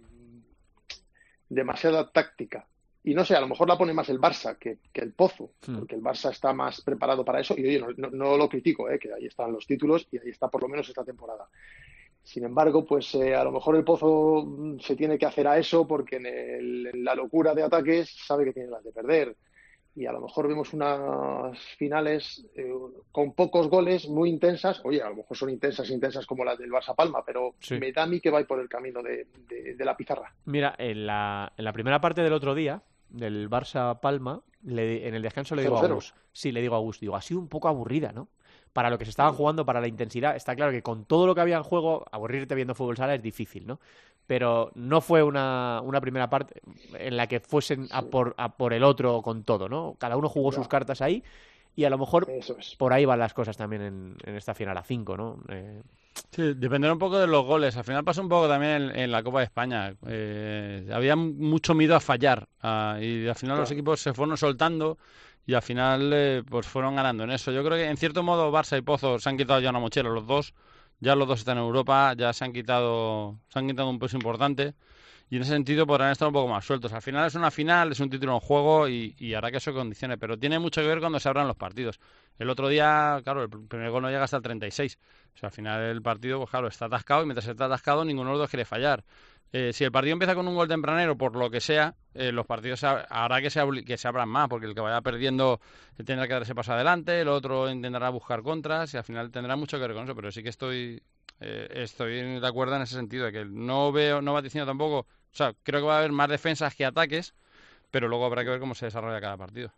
demasiada táctica. Y no sé, a lo mejor la pone más el Barça que, el Pozo, porque el Barça está más preparado para eso. Y oye, no, lo critico, ¿eh? que ahí están los títulos y ahí está por lo menos esta temporada. Sin embargo, pues eh, a lo mejor el Pozo mm, se tiene que hacer a eso porque en, la locura de ataques sabe que tiene las de perder. Y a lo mejor vemos unas finales eh, con pocos goles muy intensas. Oye, a lo mejor son intensas, intensas como las del Barça Palma, pero me da a mí que va por el camino de, la pizarra. Mira, en la, en la primera parte del otro día, del Barça Palma, en el descanso le digo a Gus, sí, le digo a Gus, digo, ha sido un poco aburrida, ¿no? para lo que se estaban jugando, para la intensidad. Está claro que con todo lo que había en juego, aburrirte viendo fútbol sala es difícil, ¿no? Pero no fue una, una primera parte en la que fuesen a por, a por el otro con todo, ¿no? Cada uno jugó sus cartas ahí y a lo mejor por ahí van las cosas también en, en esta final a 5, ¿no? Eh... Sí, dependerá un poco de los goles. Al final pasa un poco también en, la Copa de España. Eh, había mucho miedo a fallar ah, y al final los equipos se fueron soltando y al final eh, pues fueron ganando en eso. Yo creo que en cierto modo Barça y Pozo se han quitado ya una mochila los dos, ya los dos están en Europa, ya se han quitado, se han quitado un peso importante y en ese sentido podrán estar un poco más sueltos. Al final es una final, es un título en juego y, hará que eso condicione, pero tiene mucho que ver cuando se abran los partidos. El otro día, claro, el primer gol no llega hasta el 36. O sea, al final el partido, pues claro, está atascado y mientras está atascado ninguno de los dos quiere fallar. Eh, si el partido empieza con un gol tempranero, por lo que sea, eh, los partidos hará que se, que se abran más, porque el que vaya perdiendo tendrá que darse paso adelante, el otro intentará buscar contras y al final tendrá mucho que ver con eso. Pero sí que estoy, eh, estoy de acuerdo en ese sentido, de que no veo, no va diciendo tampoco, o sea, creo que va a haber más defensas que ataques, pero luego habrá que ver cómo se desarrolla cada partido.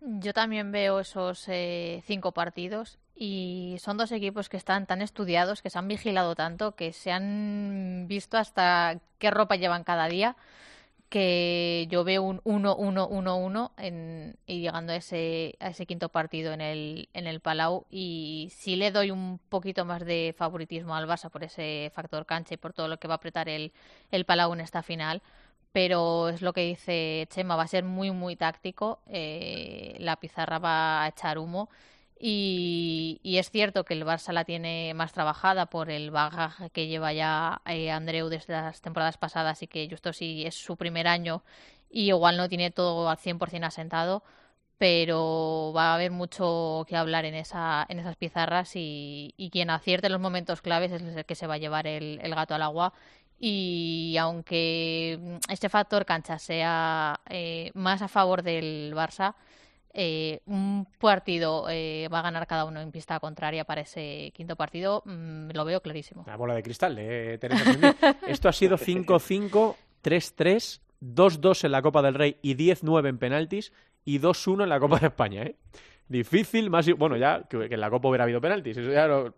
Yo también veo esos eh, cinco partidos y son dos equipos que están tan estudiados, que se han vigilado tanto, que se han visto hasta qué ropa llevan cada día, que yo veo un 1-1-1-1 y llegando a ese, a ese quinto partido en el, en el Palau y sí le doy un poquito más de favoritismo al Barça por ese factor cancha y por todo lo que va a apretar el, el Palau en esta final pero es lo que dice Chema, va a ser muy, muy táctico, eh, la pizarra va a echar humo y, es cierto que el Barça la tiene más trabajada por el bagaje que lleva ya eh, Andreu desde las temporadas pasadas y que justo sí es su primer año y igual no tiene todo al 100% asentado, pero va a haber mucho que hablar en, esa, en esas pizarras y, quien acierte en los momentos claves es el que se va a llevar el gato al agua. Y aunque este factor cancha sea eh, más a favor del Barça, eh, un partido eh, va a ganar cada uno en pista contraria para ese quinto partido, mm, lo veo clarísimo. La bola de cristal de Teresa Esto ha sido 5-5, 3-3, 2-2 en la Copa del Rey y 10-9 en penaltis y 2-1 en la Copa de España. Difícil, más bueno, ya que, en la Copa hubiera habido penaltis, eso ya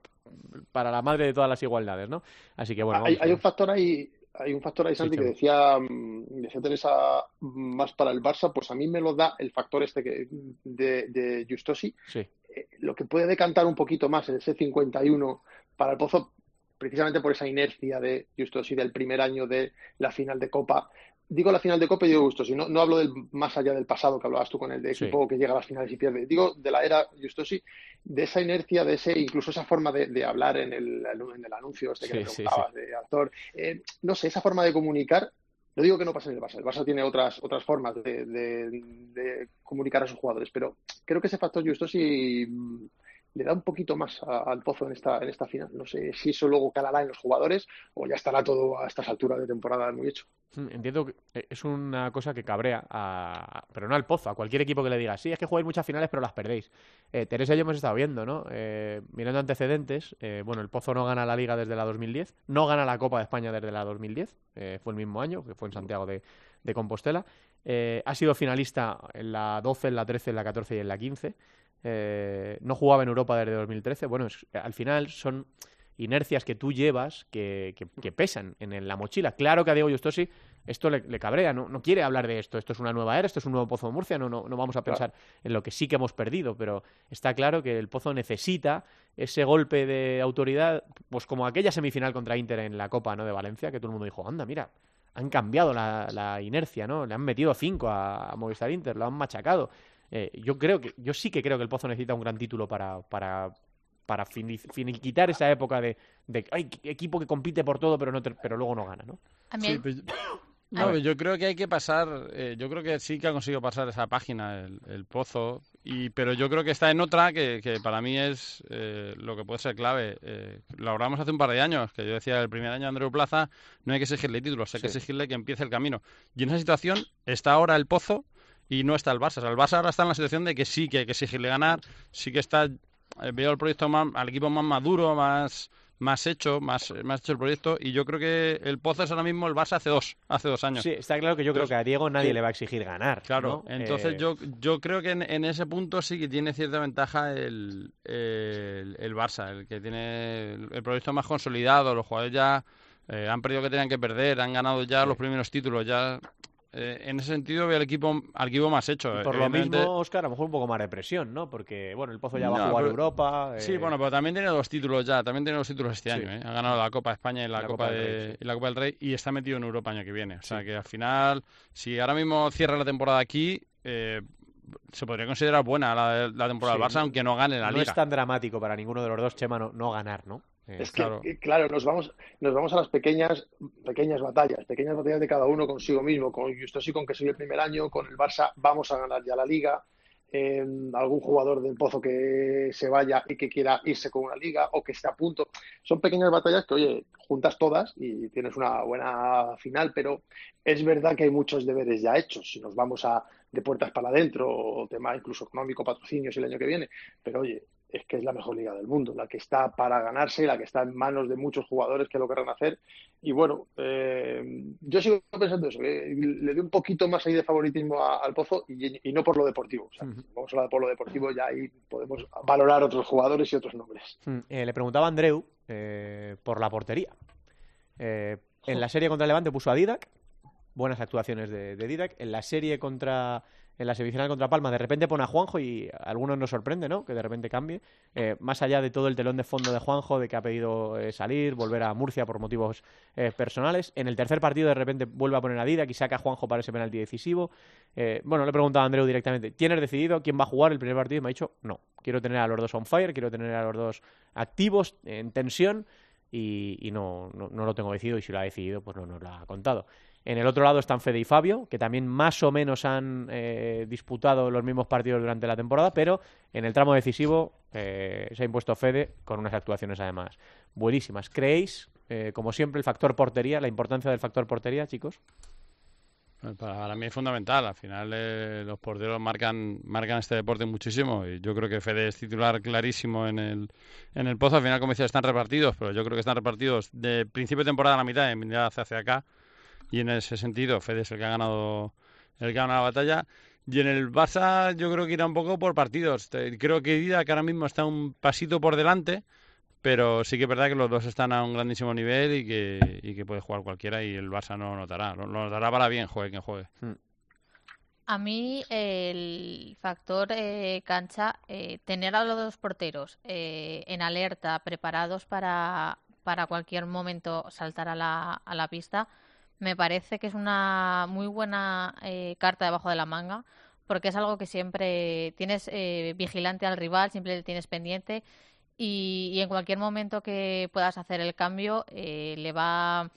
para la madre de todas las igualdades, ¿no? Así que bueno. Hay, un factor ahí, hay un factor ahí, Santi, que decía, mm, decía Teresa más para el Barça, pues a mí me lo da el factor este que, de, de Justosi. Sí. Eh, lo que puede decantar un poquito más en ese 51 para el Pozo, precisamente por esa inercia de Justosi del primer año de la final de Copa, digo la final de Copa y digo Justosi, no, no hablo del más allá del pasado que hablabas tú con el de equipo que llega a las finales y pierde, digo de la era Justosi, de esa inercia, de ese, incluso esa forma de, hablar en el, en el anuncio este que sí, de actor, eh, no sé, esa forma de comunicar no digo que no pase en el Barça, el Barça tiene otras, otras formas de, de, comunicar a sus jugadores, pero creo que ese factor Justosi le da un poquito más al pozo en esta, en esta final. No sé si eso luego calará en los jugadores o ya estará todo a estas alturas de temporada muy hecho. Mm, entiendo que eh, es una cosa que cabrea, a, pero no al pozo, a cualquier equipo que le diga, sí, es que jugáis muchas finales pero las perdéis. Eh, Teresa y yo hemos estado viendo, ¿no? Eh, mirando antecedentes, bueno, el pozo no gana la liga desde la 2010, no gana la Copa de España desde la 2010, fue el mismo año, que fue en Santiago de, de Compostela. ha sido finalista en la 12, en la 13, en la 14 y en la 15. Eh, no jugaba en Europa desde 2013. Bueno, al final son inercias que tú llevas que, pesan en, la mochila. Claro que a Diego Justosi esto le, cabrea, no, no, quiere hablar de esto. Esto es una nueva era, esto es un nuevo Pozo de Murcia, no, no, no vamos a pensar en lo que sí que hemos perdido, pero está claro que el Pozo necesita ese golpe de autoridad, pues como aquella semifinal contra Inter en la Copa ¿no? de Valencia, que todo el mundo dijo, anda, mira, han cambiado la, inercia, ¿no? Le han metido cinco a Movistar Inter, lo han machacado. Eh, yo creo que, yo sí que creo que el Pozo necesita un gran título para, para, para finiquitar esa época de, de equipo que compite por todo pero no pero luego no gana, ¿no? no, yo creo que hay que pasar, eh, yo creo que sí que ha conseguido pasar esa página, el, Pozo, y, pero yo creo que está en otra que, que para mí es eh, lo que puede ser clave. lo hablamos hace un par de años, que yo decía el primer año de Andreu Plaza, no hay que exigirle títulos, hay que exigirle que empiece el camino. Y en esa situación está ahora el Pozo, y no está el Barça. el Barça ahora está en la situación de que sí, que hay que exigirle ganar, sí que está, eh, veo el proyecto más, al equipo más maduro, más más hecho, más, más hecho el proyecto, y yo creo que el Pozo es ahora mismo el Barça hace dos, hace dos años. Sí, está claro que yo creo que a Diego nadie le va a exigir ganar. Claro, entonces eh, yo, yo creo que en, ese punto sí que tiene cierta ventaja el, el, Barça, el que tiene el, proyecto más consolidado, los jugadores ya eh, han perdido que tenían que perder, han ganado ya los primeros títulos, ya eh, en ese sentido veo al equipo, al equipo más hecho. por lo mismo, Oscar, a lo mejor un poco más de presión, ¿no? Porque, bueno, el Pozo ya va a jugar Europa. Sí, eh, bueno, pero también tiene dos títulos ya, también tiene dos títulos este año, ¿eh? Ha ganado la Copa de España y la, Copa, de, y la Copa del Rey y está metido en Europa el año que viene. O sea que al final, si ahora mismo cierra la temporada aquí, eh, se podría considerar buena la, temporada del Barça, aunque no gane la Liga. No es tan dramático para ninguno de los dos, Chema, no ganar, ¿no? Eh, es que, claro. nos vamos, nos vamos a las pequeñas, pequeñas batallas, pequeñas batallas de cada uno consigo mismo. Con Justo sí, con que soy el primer año, con el Barça vamos a ganar ya la liga. algún jugador del pozo que se vaya y que quiera irse con una liga o que esté a punto. Son pequeñas batallas que, oye, juntas todas y tienes una buena final, pero es verdad que hay muchos deberes ya hechos. Si nos vamos a de puertas para adentro, o tema incluso económico, patrocinios el año que viene, pero oye, es que es la mejor liga del mundo, la que está para ganarse, la que está en manos de muchos jugadores que lo querrán hacer. Y bueno, eh, yo sigo pensando eso, que le doy un poquito más ahí de favoritismo al Pozo y, no por lo deportivo. Vamos a hablar por lo deportivo, ya ahí podemos valorar otros jugadores y otros nombres. Eh, le preguntaba a Andreu eh, por la portería. en la serie contra el Levante puso a Didac, buenas actuaciones de, de Didac. En la serie contra en la semifinal contra Palma, de repente pone a Juanjo y a algunos nos sorprende, ¿no? Que de repente cambie. Eh, más allá de todo el telón de fondo de Juanjo, de que ha pedido eh, salir, volver a Murcia por motivos eh, personales. En el tercer partido de repente vuelve a poner a Didac y saca a Juanjo para ese penalti decisivo. bueno, le he preguntado a Andreu directamente, ¿tienes decidido quién va a jugar el primer partido? Y me ha dicho, no, quiero tener a los dos on fire, quiero tener a los dos activos, en tensión. Y, no, no, no, lo tengo decidido y si lo ha decidido, pues no nos lo ha contado. En el otro lado están Fede y Fabio, que también más o menos han eh, disputado los mismos partidos durante la temporada, pero en el tramo decisivo eh, se ha impuesto Fede con unas actuaciones además buenísimas. ¿Creéis, eh, como siempre, el factor portería, la importancia del factor portería, chicos? Para mí es fundamental. Al final los porteros marcan, marcan este deporte muchísimo y yo creo que Fede es titular clarísimo en el, en el pozo. Al final, como decía, están repartidos, pero yo creo que están repartidos de principio de temporada a la mitad, en mitad hacia acá y en ese sentido Fede es el que ha ganado el que ha ganado la batalla y en el Barça yo creo que irá un poco por partidos creo que Dida que ahora mismo está un pasito por delante pero sí que es verdad que los dos están a un grandísimo nivel y que, y que puede jugar cualquiera y el Barça no lo notará. Lo, notará para bien, juegue quien juegue. Hmm. A mí el factor eh, cancha, eh, tener a los dos porteros eh, en alerta, preparados para, para cualquier momento saltar a la, a la pista, me parece que es una muy buena carta debajo de la manga, porque es algo que siempre tienes vigilante al rival, siempre le tienes pendiente y, en cualquier momento que puedas hacer el cambio eh, le va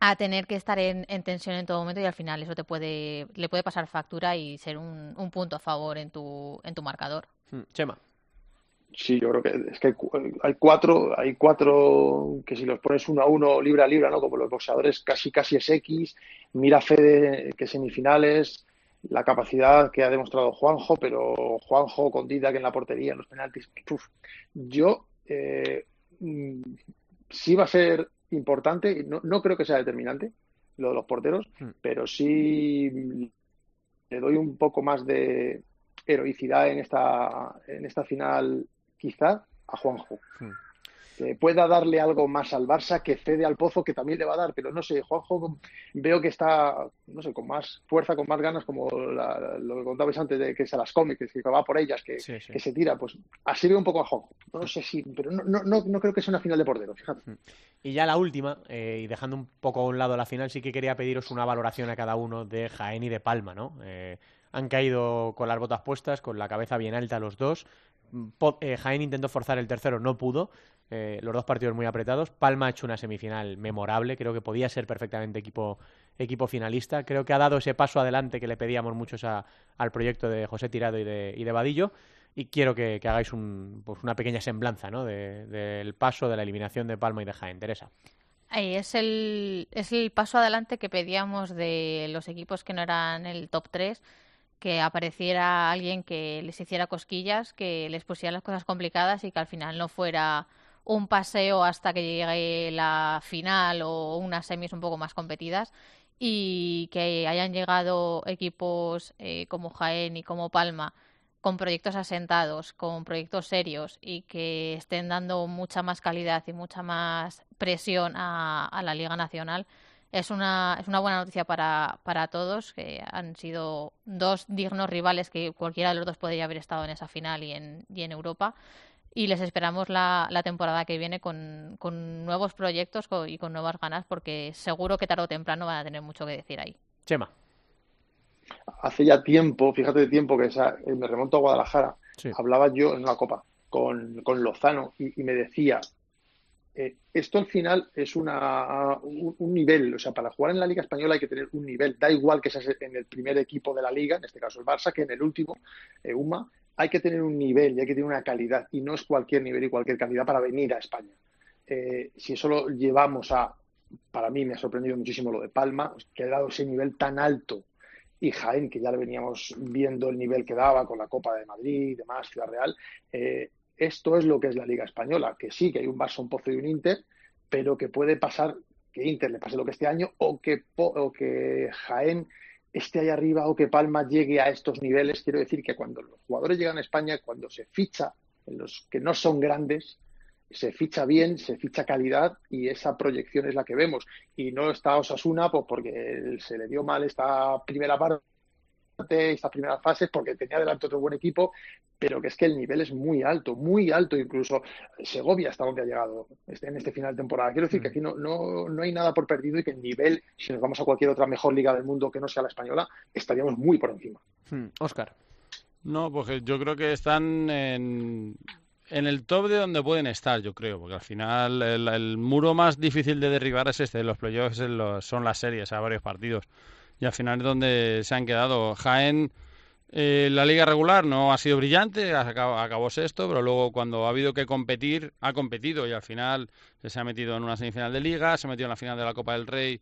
a tener que estar en, tensión en todo momento y al final eso te puede le puede pasar factura y ser un, punto a favor en tu en tu marcador. Hmm, Chema. Sí, yo creo que es que hay cuatro, hay cuatro que si los pones uno a uno, libra a libra, ¿no? Como los boxeadores, casi casi es X. Mira Fede, que semifinales, la capacidad que ha demostrado Juanjo, pero Juanjo con Didac en la portería, en los penaltis. Yo eh, mm, sí va a ser importante, no, no creo que sea determinante lo de los porteros, hmm. pero sí le doy un poco más de heroicidad en esta, en esta final, quizá, a Juanjo. Hmm pueda darle algo más al Barça que cede al Pozo, que también le va a dar, pero no sé, Juanjo veo que está, no sé, con más fuerza, con más ganas, como lo que contabais antes de que se las come, que, va por ellas, que, se tira, pues así veo un poco a Juanjo. No sé si, pero no, no, no, creo que sea una final de portero, fíjate. Y ya la última, eh, y dejando un poco a un lado la final, sí que quería pediros una valoración a cada uno de Jaén y de Palma, ¿no? Eh, han caído con las botas puestas, con la cabeza bien alta los dos. Eh, Jaén intentó forzar el tercero, no pudo. Eh, los dos partidos muy apretados. Palma ha hecho una semifinal memorable. Creo que podía ser perfectamente equipo, equipo finalista. Creo que ha dado ese paso adelante que le pedíamos muchos al proyecto de José Tirado y de, y de Vadillo. Y quiero que, hagáis pues una pequeña semblanza ¿no? del paso de la eliminación de Palma y de Jaén. Teresa. Es el, es el paso adelante que pedíamos de los equipos que no eran el top 3 que apareciera alguien que les hiciera cosquillas, que les pusiera las cosas complicadas y que al final no fuera un paseo hasta que llegue la final o unas semis un poco más competidas y que hayan llegado equipos eh, como Jaén y como Palma con proyectos asentados, con proyectos serios y que estén dando mucha más calidad y mucha más presión a la Liga Nacional es una, es una buena noticia para, para todos, que han sido dos dignos rivales que cualquiera de los dos podría haber estado en esa final y en, y en Europa. Y les esperamos la, la temporada que viene con, con nuevos proyectos y con nuevas ganas, porque seguro que tarde o temprano van a tener mucho que decir ahí. Chema. Hace ya tiempo, fíjate de tiempo que esa, eh, me remonto a Guadalajara, hablaba yo en una copa con, con Lozano y, y me decía, eh, esto al final es una, un, nivel, o sea, para jugar en la Liga Española hay que tener un nivel, da igual que seas en el primer equipo de la Liga, en este caso el Barça, que en el último, eh, UMA, hay que tener un nivel y hay que tener una calidad, y no es cualquier nivel y cualquier calidad para venir a España. Eh, si eso lo llevamos a, para mí me ha sorprendido muchísimo lo de Palma, que ha dado ese nivel tan alto, y Jaén, que ya le veníamos viendo el nivel que daba con la Copa de Madrid y demás, Ciudad Real, eh, esto es lo que es la Liga Española, que sí, que hay un Barça, un Pozo y un Inter, pero que puede pasar que Inter le pase lo que este año o que, o que Jaén esté ahí arriba o que Palma llegue a estos niveles. Quiero decir que cuando los jugadores llegan a España, cuando se ficha en los que no son grandes, se ficha bien, se ficha calidad y esa proyección es la que vemos. Y no está Osasuna pues porque se le dio mal esta primera parte estas primeras fases porque tenía delante otro buen equipo, pero que es que el nivel es muy alto, muy alto incluso. Segovia hasta donde ha llegado este, en este final de temporada. Quiero decir que mm. aquí no, no, no hay nada por perdido y que el nivel, si nos vamos a cualquier otra mejor liga del mundo que no sea la española, estaríamos muy por encima. Oscar. Hmm. No, pues yo creo que están en, en el top de donde pueden estar, yo creo, porque al final el, muro más difícil de derribar es este, los playoffs son las series a varios partidos y al final es donde se han quedado. Jaén, eh, la liga regular no ha sido brillante, acabó, acabó, sexto, pero luego cuando ha habido que competir, ha competido y al final se ha metido en una semifinal de liga, se ha metido en la final de la Copa del Rey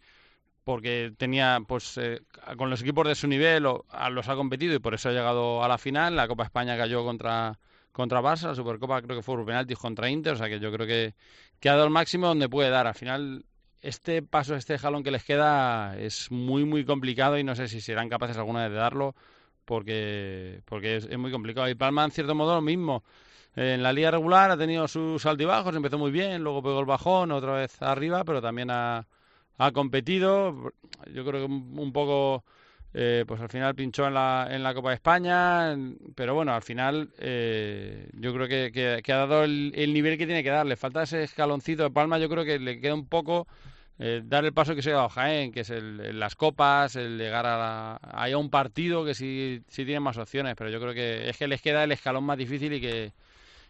porque tenía, pues, eh, con los equipos de su nivel los ha competido y por eso ha llegado a la final. La Copa España cayó contra contra Barça, la Supercopa creo que fue por penaltis contra Inter, o sea que yo creo que, que ha dado el máximo donde puede dar. Al final este paso, este jalón que les queda es muy, muy complicado y no sé si serán capaces alguna vez de darlo porque, porque es, muy complicado. Y Palma, en cierto modo, lo mismo. en la liga regular ha tenido sus altibajos, empezó muy bien, luego pegó el bajón, otra vez arriba, pero también ha, ha competido. Yo creo que un poco eh, pues al final pinchó en la, en la Copa de España, pero bueno, al final eh, yo creo que, que, ha dado el, nivel que tiene que dar. Le falta ese escaloncito de Palma, yo creo que le queda un poco eh, dar el paso que se ha dado Jaén, que es el, las copas, el llegar a, a un partido que sí, sí tiene más opciones, pero yo creo que es que les queda el escalón más difícil y que,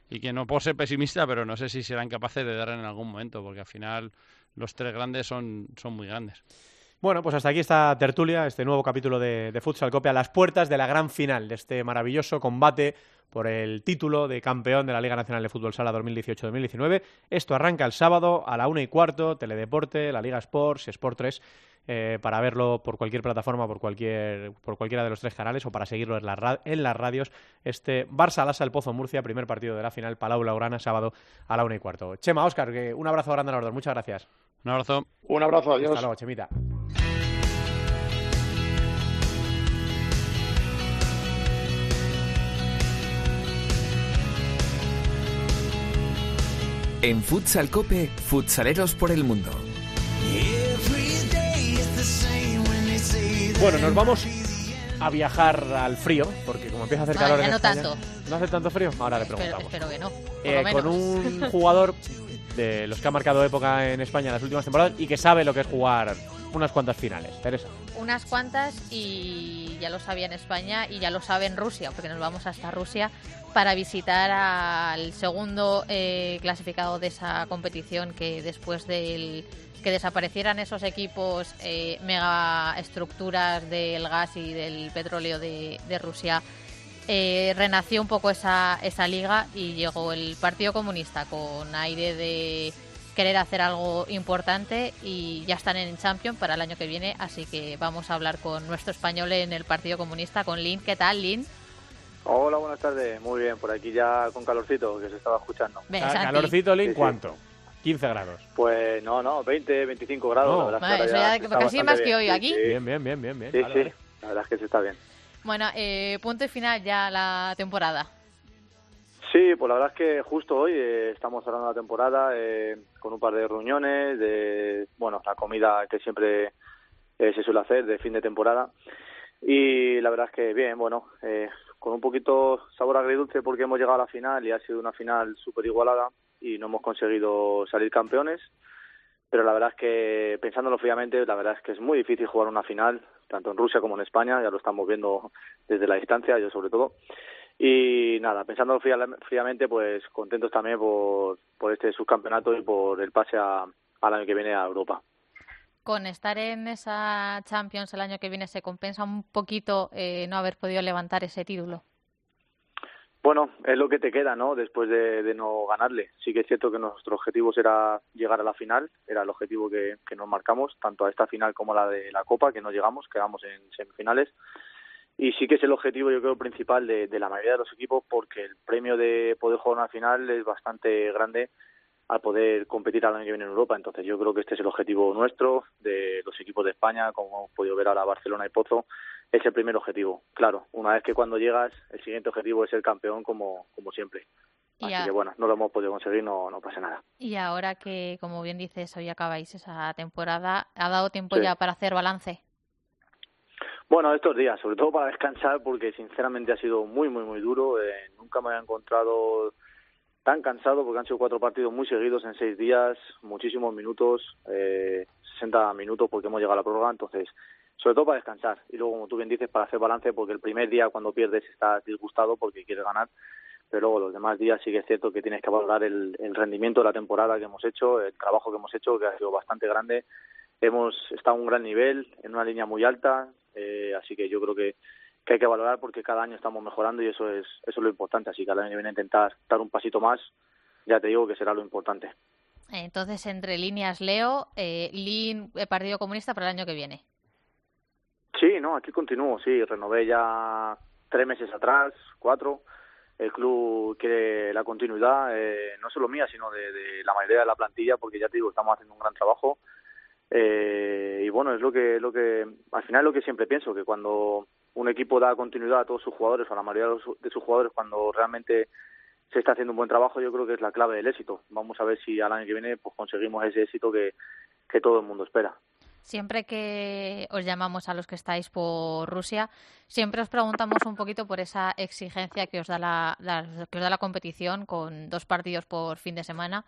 y que no puedo ser pesimista, pero no sé si serán capaces de dar en algún momento, porque al final los tres grandes son, son muy grandes. Bueno, pues hasta aquí esta tertulia, este nuevo capítulo de, de Futsal Copia, a las puertas de la gran final de este maravilloso combate por el título de campeón de la Liga Nacional de Fútbol Sala 2018-2019. Esto arranca el sábado a la una y cuarto, Teledeporte, la Liga Sports, Sport 3, eh, para verlo por cualquier plataforma, por cualquier por cualquiera de los tres canales o para seguirlo en, en las radios. Este Barça Lasa el Pozo Murcia, primer partido de la final, Palau Laurana, sábado a la una y cuarto. Chema, Oscar, un abrazo grande a los dos, muchas gracias. Un abrazo. Un abrazo, adiós. Hasta luego, Chemita. En Futsal Cope, futsaleros por el mundo. Bueno, nos vamos a viajar al frío, porque como empieza a hacer calor en no tanto. ¿No hace tanto frío? Ahora le preguntamos. Espero, que no. Eh, con un jugador de los que ha marcado época en España en las últimas temporadas y que sabe lo que es jugar unas cuantas finales. Teresa. Unas cuantas y ya lo sabía en España y ya lo sabe en Rusia, porque nos vamos hasta Rusia para visitar al segundo eh, clasificado de esa competición que después del que desaparecieran esos equipos eh, mega estructuras del gas y del petróleo de, de Rusia eh, renació un poco esa, esa liga y llegó el Partido Comunista con aire de querer hacer algo importante y ya están en Champions para el año que viene, así que vamos a hablar con nuestro español en el Partido Comunista, con Lin. ¿Qué tal, Lin? Hola, buenas tardes. Muy bien, por aquí ya con calorcito, que se estaba escuchando. ¿Calorcito, Lin, cuánto? 15 grados. Pues no, no, 20, 25 grados. eso ya, casi más que hoy aquí. Bien, bien, bien, bien. bien. Sí, sí, la verdad es que se está bien. Bueno, eh, punto y final ya la temporada. Sí, pues la verdad es que justo hoy eh, estamos cerrando la temporada eh, con un par de reuniones, de bueno, la comida que siempre eh, se suele hacer de fin de temporada. Y la verdad es que bien, bueno, con un poquito sabor agridulce porque hemos llegado a la final y ha sido una final súper igualada y no hemos conseguido salir campeones. Pero la verdad es que, pensándolo fríamente, la verdad es que es muy difícil jugar una final tanto en Rusia como en España, ya lo estamos viendo desde la distancia, yo sobre todo. Y nada, pensando fríamente, pues contentos también por, por este subcampeonato y por el pase a, al año que viene a Europa. Con estar en esa Champions el año que viene, ¿se compensa un poquito eh, no haber podido levantar ese título? Bueno, es lo que te queda, ¿no? Después de, no ganarle. Sí que es cierto que nuestro objetivo era llegar a la final, era el objetivo que, nos marcamos, tanto a esta final como a la de la Copa, que no llegamos, quedamos en semifinales. Y sí que es el objetivo, yo creo, principal de, de la mayoría de los equipos, porque el premio de poder jugar una final es bastante grande al poder competir al año que viene en Europa. Entonces yo creo que este es el objetivo nuestro, de los equipos de España, como hemos podido ver ahora Barcelona y Pozo, es el primer objetivo. Claro, una vez que cuando llegas, el siguiente objetivo es ser campeón como, como siempre. Así que bueno, no lo hemos podido conseguir, no, no pasa nada. Y ahora que, como bien dices, hoy acabáis esa temporada, ¿ha dado tiempo ya para hacer balance? Bueno, estos días, sobre todo para descansar, porque sinceramente ha sido muy, muy, muy duro. Eh, nunca me había encontrado tan cansado porque han sido cuatro partidos muy seguidos en seis días, muchísimos minutos, eh, 60 minutos porque hemos llegado a la prórroga, entonces, sobre todo para descansar y luego, como tú bien dices, para hacer balance porque el primer día cuando pierdes estás disgustado porque quieres ganar, pero luego los demás días sí que es cierto que tienes que valorar el, el rendimiento de la temporada que hemos hecho, el trabajo que hemos hecho, que ha sido bastante grande. Hemos estado a un gran nivel, en una línea muy alta, eh, así que yo creo que que hay que valorar porque cada año estamos mejorando y eso es eso es lo importante. Así que al año que viene intentar dar un pasito más, ya te digo que será lo importante. Entonces, entre líneas, Leo, eh, LIN, eh, Partido Comunista para el año que viene. Sí, no, aquí continúo, sí, renové ya tres meses atrás, cuatro. El club quiere la continuidad, eh, no solo mía, sino de, de, la mayoría de la plantilla, porque ya te digo, estamos haciendo un gran trabajo. Eh, y bueno, es lo que, lo que, al final lo que siempre pienso, que cuando un equipo da continuidad a todos sus jugadores o a la mayoría de sus jugadores cuando realmente se está haciendo un buen trabajo, yo creo que es la clave del éxito. Vamos a ver si al año que viene pues conseguimos ese éxito que, que todo el mundo espera. Siempre que os llamamos a los que estáis por Rusia, siempre os preguntamos un poquito por esa exigencia que os da la, que os da la competición con dos partidos por fin de semana,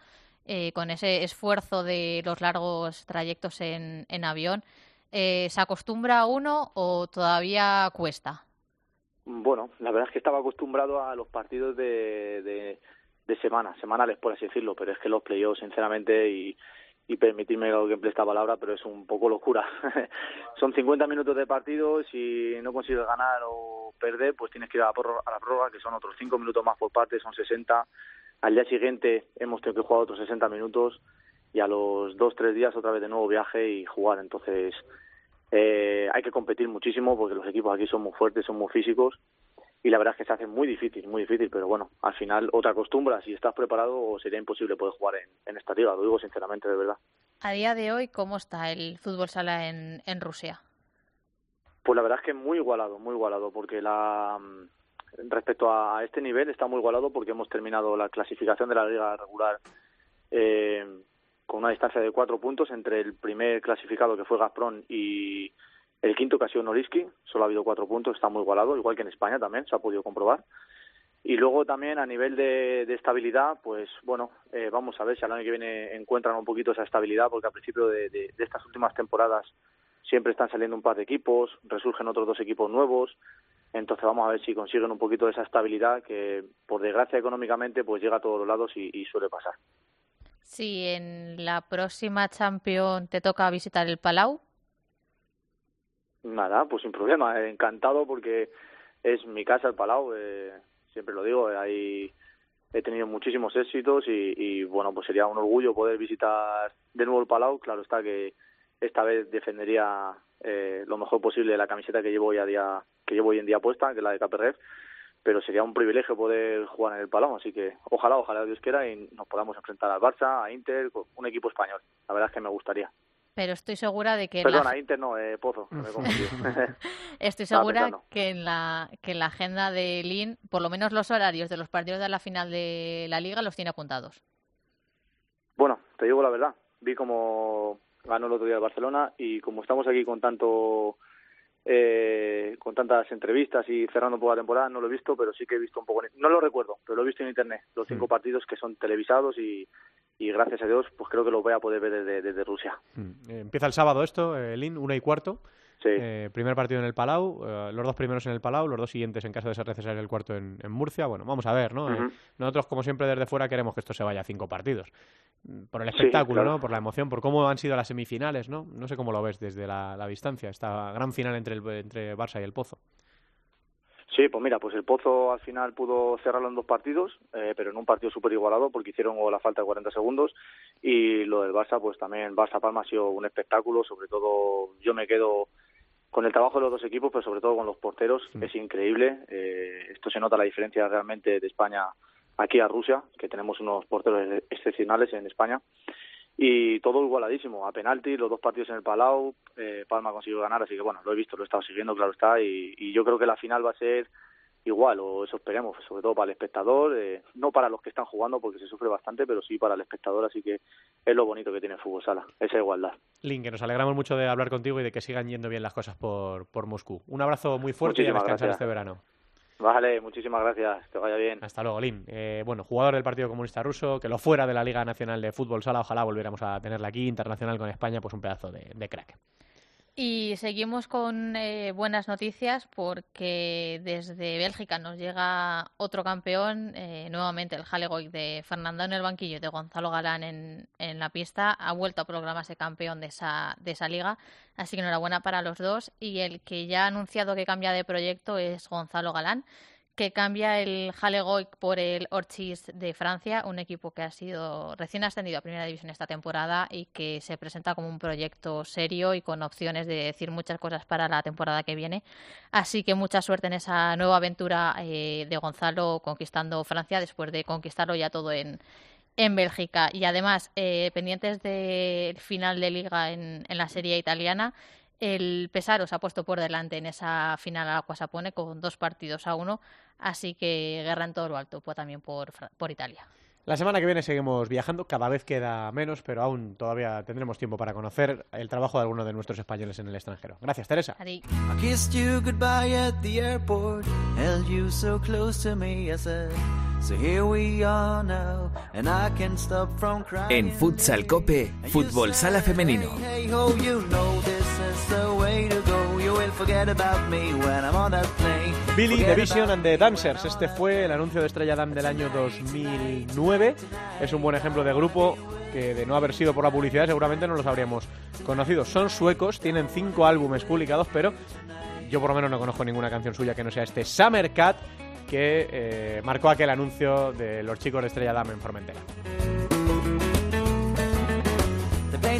eh, con ese esfuerzo de los largos trayectos en, en avión. Eh, ¿Se acostumbra a uno o todavía cuesta? Bueno, la verdad es que estaba acostumbrado a los partidos de, de, semana, semanales, por así decirlo, pero es que los playoffs, sinceramente, y y permitirme que emplee esta palabra, pero es un poco locura. Son 50 minutos de partido, si no consigues ganar o perder, pues tienes que ir a la, prórroga, a la prórroga, que son otros 5 minutos más por parte, son 60. Al día siguiente hemos tenido que jugar otros 60 minutos y a los 2-3 días otra vez de nuevo viaje y jugar. Entonces eh, hay que competir muchísimo porque los equipos aquí son muy fuertes, son muy físicos y la verdad es que se hace muy difícil, muy difícil, pero bueno, al final otra costumbre, si estás preparado sería imposible poder jugar en, esta liga, lo digo sinceramente, de verdad. A día de hoy, ¿cómo está el fútbol sala en, en Rusia? Pues la verdad es que muy igualado, muy igualado, porque la respecto a este nivel está muy igualado porque hemos terminado la clasificación de la liga regular eh, con una distancia de cuatro puntos entre el primer clasificado que fue Gazprom y el quinto que ha sido Noriski, solo ha habido cuatro puntos, está muy igualado, igual que en España también, se ha podido comprobar. Y luego también a nivel de, estabilidad, pues bueno, eh, vamos a ver si al año que viene encuentran un poquito esa estabilidad, porque al principio de, estas últimas temporadas siempre están saliendo un par de equipos, resurgen otros dos equipos nuevos, entonces vamos a ver si consiguen un poquito de esa estabilidad que por desgracia económicamente pues llega a todos los lados y, y suele pasar. Si en la próxima Champions te toca visitar el Palau, Nada, pues sin problema, encantado porque es mi casa el Palau, eh, siempre lo digo, ahí he tenido muchísimos éxitos y, y, bueno, pues sería un orgullo poder visitar de nuevo el Palau, claro está que esta vez defendería eh, lo mejor posible la camiseta que llevo hoy a día que llevo hoy en día puesta, que es la de Caperref, pero sería un privilegio poder jugar en el Palau, así que ojalá, ojalá Dios quiera y nos podamos enfrentar al Barça, a Inter, un equipo español. La verdad es que me gustaría pero estoy segura de que... Perdona, Inter no, eh, Pozo, me estoy segura que en, la, que en la agenda de Lin, por lo menos los horarios de los partidos de la final de la Liga los tiene apuntados. Bueno, te digo la verdad, vi como ganó el otro día el Barcelona y como estamos aquí con tanto... Eh, con tantas entrevistas y cerrando por la temporada, no lo he visto, pero sí que he visto un poco, no lo recuerdo, pero lo he visto en internet, los cinco mm. partidos que son televisados y, y gracias a Dios pues creo que lo voy a poder ver desde, Rusia. Mm. Eh, empieza el sábado esto, eh, Lin, una y cuarto. Sí. Eh, primer partido en el Palau, los dos primeros en el Palau, los dos siguientes en caso de ser necesario el cuarto en, Murcia. Bueno, vamos a ver, ¿no? nosotros, como siempre, desde fuera queremos que esto se vaya a cinco partidos. Mm, por el espectáculo, ¿no? Por la emoción, por cómo han sido las semifinales, ¿no? No sé cómo lo ves desde la, la distancia, esta gran final entre, el, entre Barça y el Pozo. Sí, pues mira, pues el Pozo al final pudo cerrarlo en dos partidos, eh, pero en un partido súper igualado porque hicieron la falta de 40 segundos y lo del Barça, pues también Barça-Palma ha sido un espectáculo, sobre todo yo me quedo con el trabajo de los dos equipos, pero sobre todo con los porteros, es increíble, eh, esto se nota la diferencia realmente de España aquí a Rusia, que tenemos unos porteros excepcionales en España. Y todo igualadísimo, a penalti, los dos partidos en el Palau, eh, Palma consiguió ganar, así que bueno, lo he visto, lo he estado siguiendo, claro está, y, yo creo que la final va a ser igual, o eso esperemos, sobre todo para el espectador, eh, no para los que están jugando porque se sufre bastante, pero sí para el espectador, así que es lo bonito que tiene el fútbol sala, esa igualdad. Link, que nos alegramos mucho de hablar contigo y de que sigan yendo bien las cosas por, por Moscú. Un abrazo muy fuerte y a descansar este verano. Vale, muchísimas gracias, que vaya bien. Hasta luego, Lin. Eh, bueno, jugador del Partido Comunista Ruso, que lo fuera de la Liga Nacional de Fútbol Sala, ojalá volviéramos a tenerla aquí, internacional con España, pues un pedazo de crack. Y seguimos con eh, buenas noticias porque desde Bélgica nos llega otro campeón, eh, nuevamente el Halegoy de Fernando en el banquillo y de Gonzalo Galán en, en, la pista. Ha vuelto a proclamarse campeón de esa, de esa liga, así que enhorabuena para los dos. Y el que ya ha anunciado que cambia de proyecto es Gonzalo Galán que cambia el Halegoic por el Orchis de Francia, un equipo que ha sido recién ascendido a Primera División esta temporada y que se presenta como un proyecto serio y con opciones de decir muchas cosas para la temporada que viene. Así que mucha suerte en esa nueva aventura eh, de Gonzalo conquistando Francia después de conquistarlo ya todo en, en Bélgica. Y además, eh, pendientes del final de liga en, en la Serie italiana, el Pesaro se ha puesto por delante en esa final a Aquasapone con dos partidos a uno, así que guerra en todo lo alto, pues también por, por Italia. La semana que viene seguimos viajando, cada vez queda menos, pero aún todavía tendremos tiempo para conocer el trabajo de algunos de nuestros españoles en el extranjero. Gracias, Teresa. En Futsal Cope, Fútbol Sala Femenino. Billy, The Vision and the Dancers. Este fue el anuncio de Estrella Damm del año 2009. Es un buen ejemplo de grupo que de no haber sido por la publicidad seguramente no los habríamos conocido. Son suecos, tienen cinco álbumes publicados, pero yo por lo menos no conozco ninguna canción suya que no sea este Summer Cat que eh, marcó aquel anuncio de los chicos de Estrella Damm en Formentera.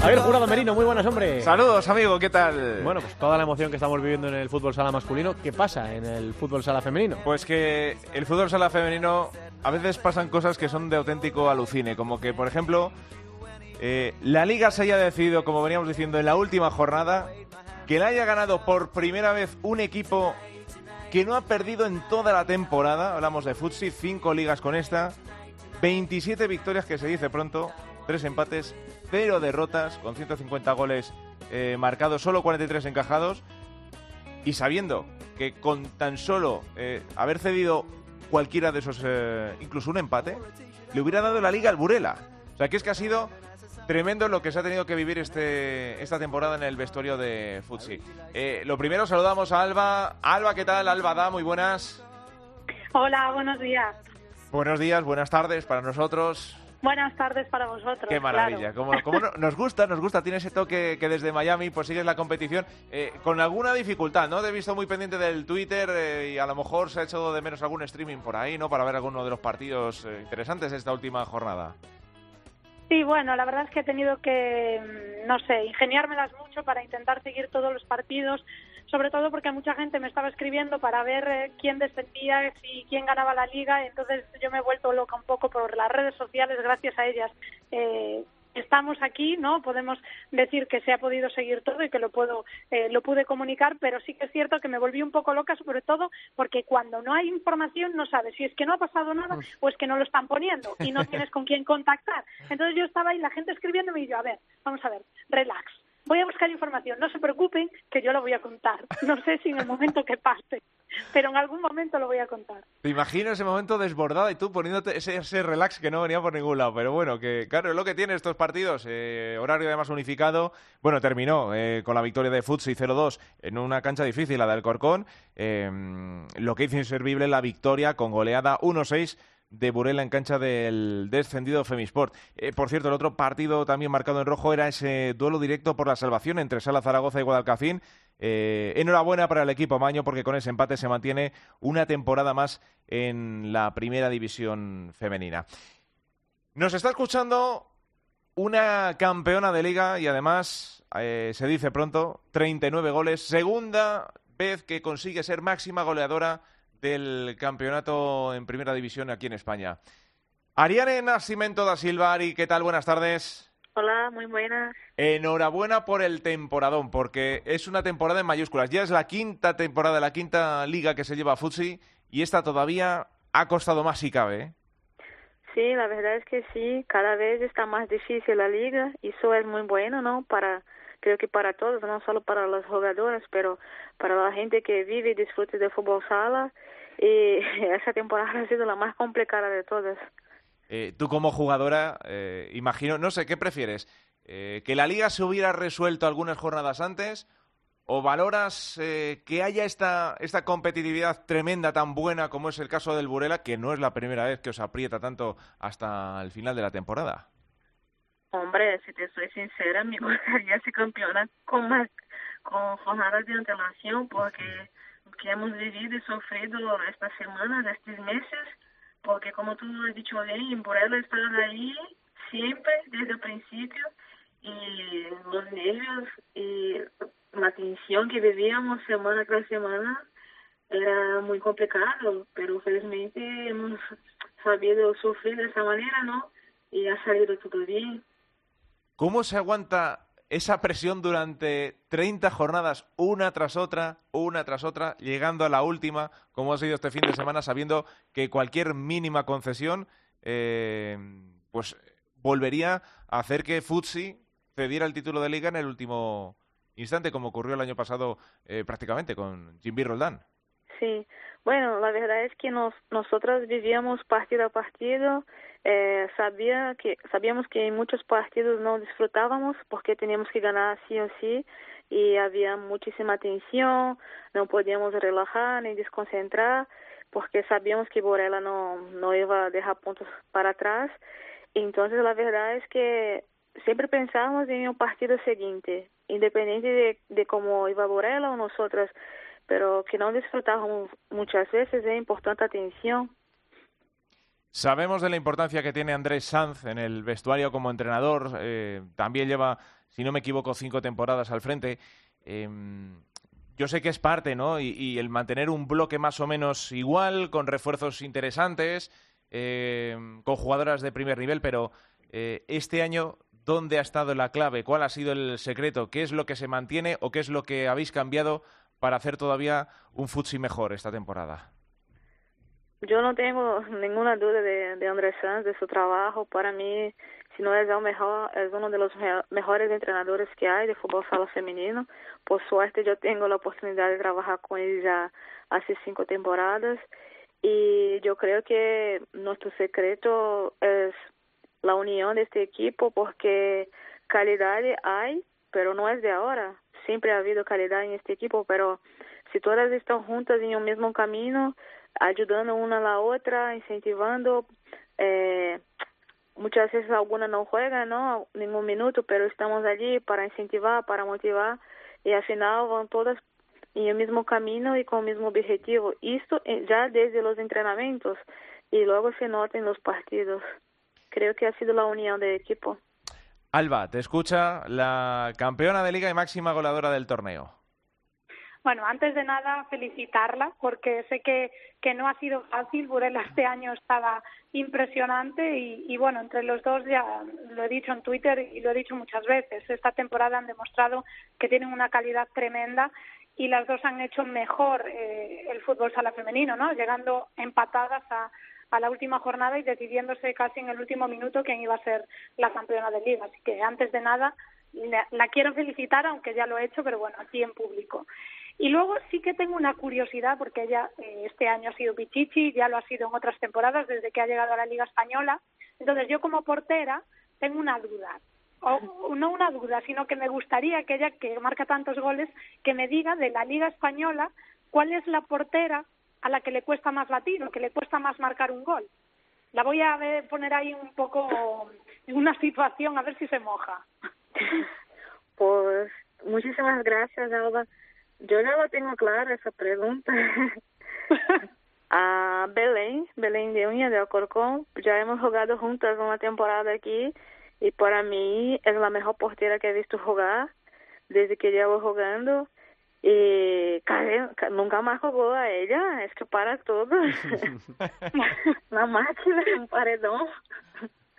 A ver, Jurado Merino, muy buenas, hombre. Saludos, amigo, ¿qué tal? Bueno, pues toda la emoción que estamos viviendo en el fútbol sala masculino, ¿qué pasa en el fútbol sala femenino? Pues que el fútbol sala femenino a veces pasan cosas que son de auténtico alucine, como que, por ejemplo, eh, la liga se haya decidido, como veníamos diciendo, en la última jornada, que la haya ganado por primera vez un equipo que no ha perdido en toda la temporada. Hablamos de Futsi, cinco ligas con esta, 27 victorias que se dice pronto, tres empates, cero derrotas, con 150 goles eh, marcados, solo 43 encajados, y sabiendo que con tan solo eh, haber cedido cualquiera de esos, eh, incluso un empate, le hubiera dado la liga al Burela. O sea, que es que ha sido tremendo lo que se ha tenido que vivir este, esta temporada en el vestuario de Futsi. lo primero, saludamos a Alba. Alba, ¿qué tal? Alba Da, muy buenas. Hola, buenos días. Buenos días, buenas tardes para nosotros. Buenas tardes para vosotros. Qué maravilla. Como, nos gusta, nos gusta. Tiene ese toque que desde Miami pues sigues la competición eh, con alguna dificultad, ¿no? Te he visto muy pendiente del Twitter eh, y a lo mejor se ha hecho de menos algún streaming por ahí, ¿no? Para ver alguno de los partidos eh, interesantes de esta última jornada. Sí, bueno, la verdad es que he tenido que, mm, no sé, ingeniármelas mucho para intentar seguir todos los partidos sobre todo porque mucha gente me estaba escribiendo para ver eh, quién descendía y quién ganaba la liga, entonces yo me he vuelto loca un poco por las redes sociales, gracias a ellas. Eh, estamos aquí, ¿no? Podemos decir que se ha podido seguir todo y que lo puedo, eh, lo pude comunicar, pero sí que es cierto que me volví un poco loca, sobre todo porque cuando no hay información no sabes si es que no ha pasado nada o es que no lo están poniendo y no tienes con quién contactar. Entonces yo estaba ahí, la gente escribiéndome y yo, a ver, vamos a ver, relax voy a buscar información, no se preocupen que yo lo voy a contar. No sé si en el momento que pase, pero en algún momento lo voy a contar. Te imagino ese momento desbordado y tú poniéndote ese, relax que no venía por ningún lado. Pero bueno, que claro, es lo que tiene estos partidos. Eh, horario además unificado. Bueno, terminó eh, con la victoria de Futsi 0-2 en una cancha difícil, la del Corcón. Eh, lo que hizo inservible la victoria con goleada 1-6 de Burela en cancha del descendido Femisport. Eh, por cierto, el otro partido también marcado en rojo era ese duelo directo por la salvación entre Sala Zaragoza y Guadalcacín. Eh, enhorabuena para el equipo Maño porque con ese empate se mantiene una temporada más en la primera división femenina. Nos está escuchando una campeona de liga y además, eh, se dice pronto, 39 goles, segunda vez que consigue ser máxima goleadora del campeonato en primera división aquí en España. Ariane Nascimento da Silva, Ari, ¿qué tal? Buenas tardes. Hola, muy buenas. Enhorabuena por el temporadón, porque es una temporada en mayúsculas. Ya es la quinta temporada, la quinta liga que se lleva a Futsi, y esta todavía ha costado más si cabe. ¿eh? Sí, la verdad es que sí, cada vez está más difícil la liga, y eso es muy bueno, ¿no? Para creo que para todos, no solo para los jugadores, pero para la gente que vive y disfruta de fútbol sala. Y esa temporada ha sido la más complicada de todas. Eh, tú como jugadora, eh, imagino, no sé, ¿qué prefieres? Eh, ¿Que la liga se hubiera resuelto algunas jornadas antes? ¿O valoras eh, que haya esta, esta competitividad tremenda, tan buena como es el caso del Burela, que no es la primera vez que os aprieta tanto hasta el final de la temporada? Hombre, si te soy sincera, me gustaría ser campeona con más, con jornadas de antelación, porque que hemos vivido y sufrido estas semanas, estos meses, porque como tú has dicho bien, por él estar ahí siempre, desde el principio, y los nervios y la tensión que vivíamos semana tras semana era muy complicado, pero felizmente hemos sabido sufrir de esa manera, ¿no? Y ha salido todo bien. ¿Cómo se aguanta esa presión durante 30 jornadas, una tras otra, una tras otra, llegando a la última, como ha sido este fin de semana, sabiendo que cualquier mínima concesión, eh, pues volvería a hacer que Futsi cediera el título de liga en el último instante, como ocurrió el año pasado eh, prácticamente con Jimmy Roldán. Sí, bueno, la verdad es que nos, nosotros vivíamos partido a partido, eh, sabía que, sabíamos que en muchos partidos no disfrutábamos porque teníamos que ganar sí o sí y había muchísima tensión, no podíamos relajar ni desconcentrar porque sabíamos que Borella no, no iba a dejar puntos para atrás. Entonces la verdad es que siempre pensábamos en el partido siguiente, independiente de, de cómo iba Borella o nosotros, pero que no disfrutábamos muchas veces, es importante atención. Sabemos de la importancia que tiene Andrés Sanz en el vestuario como entrenador. Eh, también lleva, si no me equivoco, cinco temporadas al frente. Em, yo sé que es parte, ¿no? Y, el mantener un bloque más o menos igual, con refuerzos interesantes, em, con jugadoras de primer nivel, pero eh, este año, ¿dónde ha estado la clave? ¿Cuál ha sido el secreto? ¿Qué es lo que se mantiene o qué es lo que habéis cambiado para hacer todavía un futsi mejor esta temporada? Yo no tengo ninguna duda de, de Andrés Sanz, de su trabajo. Para mí, si no es el mejor, es uno de los mejores entrenadores que hay de fútbol sala femenino. Por suerte, yo tengo la oportunidad de trabajar con él ya hace cinco temporadas. Y yo creo que nuestro secreto es la unión de este equipo porque calidad hay, pero no es de ahora. Siempre ha habido calidad en este equipo, pero si todas están juntas en el mismo camino, ayudando una a la otra, incentivando. Eh, muchas veces alguna no juega, ¿no? Ningún minuto, pero estamos allí para incentivar, para motivar y al final van todas en el mismo camino y con el mismo objetivo. Esto eh, ya desde los entrenamientos y luego se nota en los partidos. Creo que ha sido la unión del equipo. Alba, te escucha la campeona de liga y máxima goleadora del torneo. Bueno, antes de nada, felicitarla porque sé que, que no ha sido fácil. Burela este año estaba impresionante y, y, bueno, entre los dos ya lo he dicho en Twitter y lo he dicho muchas veces. Esta temporada han demostrado que tienen una calidad tremenda y las dos han hecho mejor eh, el fútbol sala femenino, ¿no? Llegando empatadas a, a la última jornada y decidiéndose casi en el último minuto quién iba a ser la campeona de liga. Así que antes de nada la, quiero felicitar, aunque ya lo he hecho, pero bueno, aquí en público. Y luego sí que tengo una curiosidad, porque ella eh, este año ha sido Pichichi, ya lo ha sido en otras temporadas desde que ha llegado a la Liga Española. Entonces yo como portera tengo una duda, o no una duda, sino que me gustaría que ella, que marca tantos goles, que me diga de la Liga Española cuál es la portera a la que le cuesta más batir o que le cuesta más marcar un gol. La voy a ver, poner ahí un poco en una situación a ver si se moja. Pues muchísimas gracias, Alba. Yo no lo tengo clara esa pregunta. a Belén, Belén de Uña de Alcorcón, ya hemos jugado juntas una temporada aquí y para mí es la mejor portera que he visto jugar desde que llevo jugando y nunca más jugó a ella, es que para todo. la máquina, un paredón.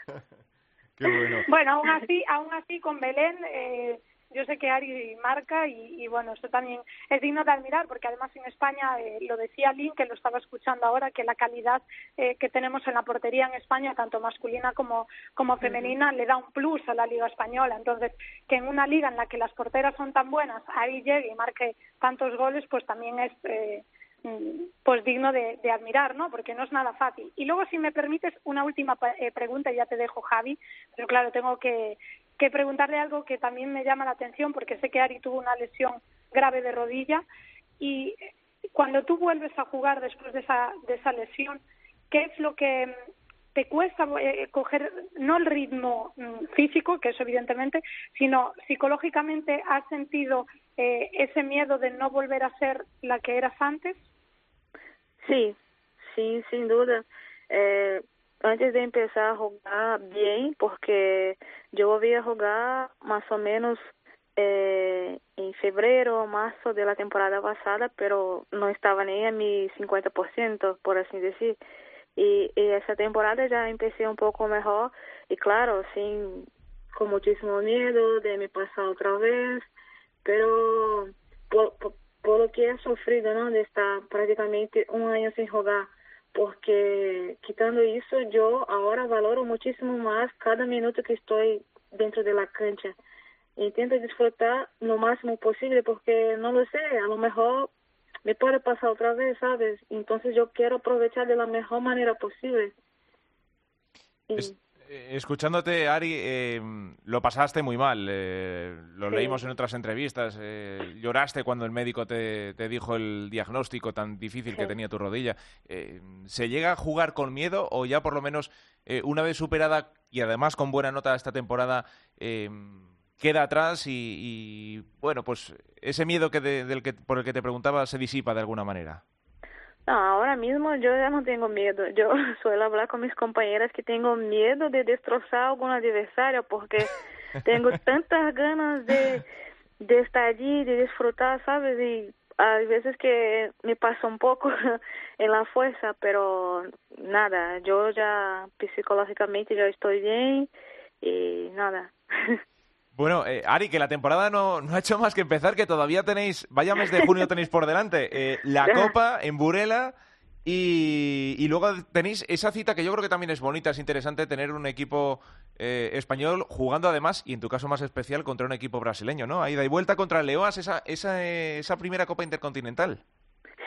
Qué bueno. Bueno, aún así, aún así con Belén eh, yo sé que Ari marca y, bueno, esto también es digno de admirar porque además en España, eh, lo decía Lynn, que lo estaba escuchando ahora, que la calidad eh, que tenemos en la portería en España, tanto masculina como, como femenina, le da un plus a la liga española. Entonces, que en una liga en la que las porteras son tan buenas, Ari llegue y marque tantos goles, pues también es... Eh, mm, pues digno de, de, admirar, ¿no? Porque no es nada fácil. Y luego, si me permites, una última eh, pregunta, y ya te dejo, Javi, pero claro, tengo que, que preguntarle algo que también me llama la atención porque sé que Ari tuvo una lesión grave de rodilla y cuando tú vuelves a jugar después de esa, de esa lesión, ¿qué es lo que te cuesta eh, coger no el ritmo mm, físico, que eso evidentemente, sino psicológicamente has sentido eh, ese miedo de no volver a ser la que eras antes? Sí, sí, sin duda. Eh, antes de empezar a jugar bien, porque yo volví a jugar más o menos eh, en febrero o marzo de la temporada pasada, pero no estaba ni a mi 50%, por decir. Y, y esa temporada ya empecé un poco mejor y claro, sin, con muchísimo miedo de me pasar otra vez, pero por, por, lo que he sufrido, ¿no? De estar prácticamente un año sin jugar, porque quitando eso, yo ahora valoro muchísimo más cada minuto que estoy dentro de la cancha. Intento disfrutar lo máximo posible porque no lo sé, a lo mejor me puede pasar otra vez, ¿sabes? Entonces yo quiero aprovechar de la mejor manera posible. Eh, escuchándote, Ari, eh, lo pasaste muy mal. Eh, lo leímos en otras entrevistas. lloraste cuando el médico te, dijo el diagnóstico tan difícil que tenía tu rodilla. ¿Se llega a jugar con miedo o ya por lo menos una vez superada y además con buena nota esta temporada queda atrás y, bueno, pues ese miedo que del que, por el que te preguntaba se disipa de alguna manera. No, ahora mismo yo ya no tengo miedo. Yo suelo hablar con mis compañeras que tengo miedo de destrozar a algún adversario porque tengo tantas ganas de, de estar allí, de disfrutar, ¿sabes? Y hay veces que me pasa un poco en la fuerza, pero nada, yo ya psicológicamente ya estoy bien y nada. Bueno, eh, Ari, que la temporada no, ha hecho más que empezar, que todavía tenéis, vaya mes de junio tenéis por delante, eh, la Copa en Burela y, luego tenéis esa cita que yo creo que también es bonita, es interesante tener un equipo eh, español jugando además, y en tu caso más especial, contra un equipo brasileño, ¿no? Ahí da y vuelta contra el Leoas, esa, esa, esa primera Copa Intercontinental.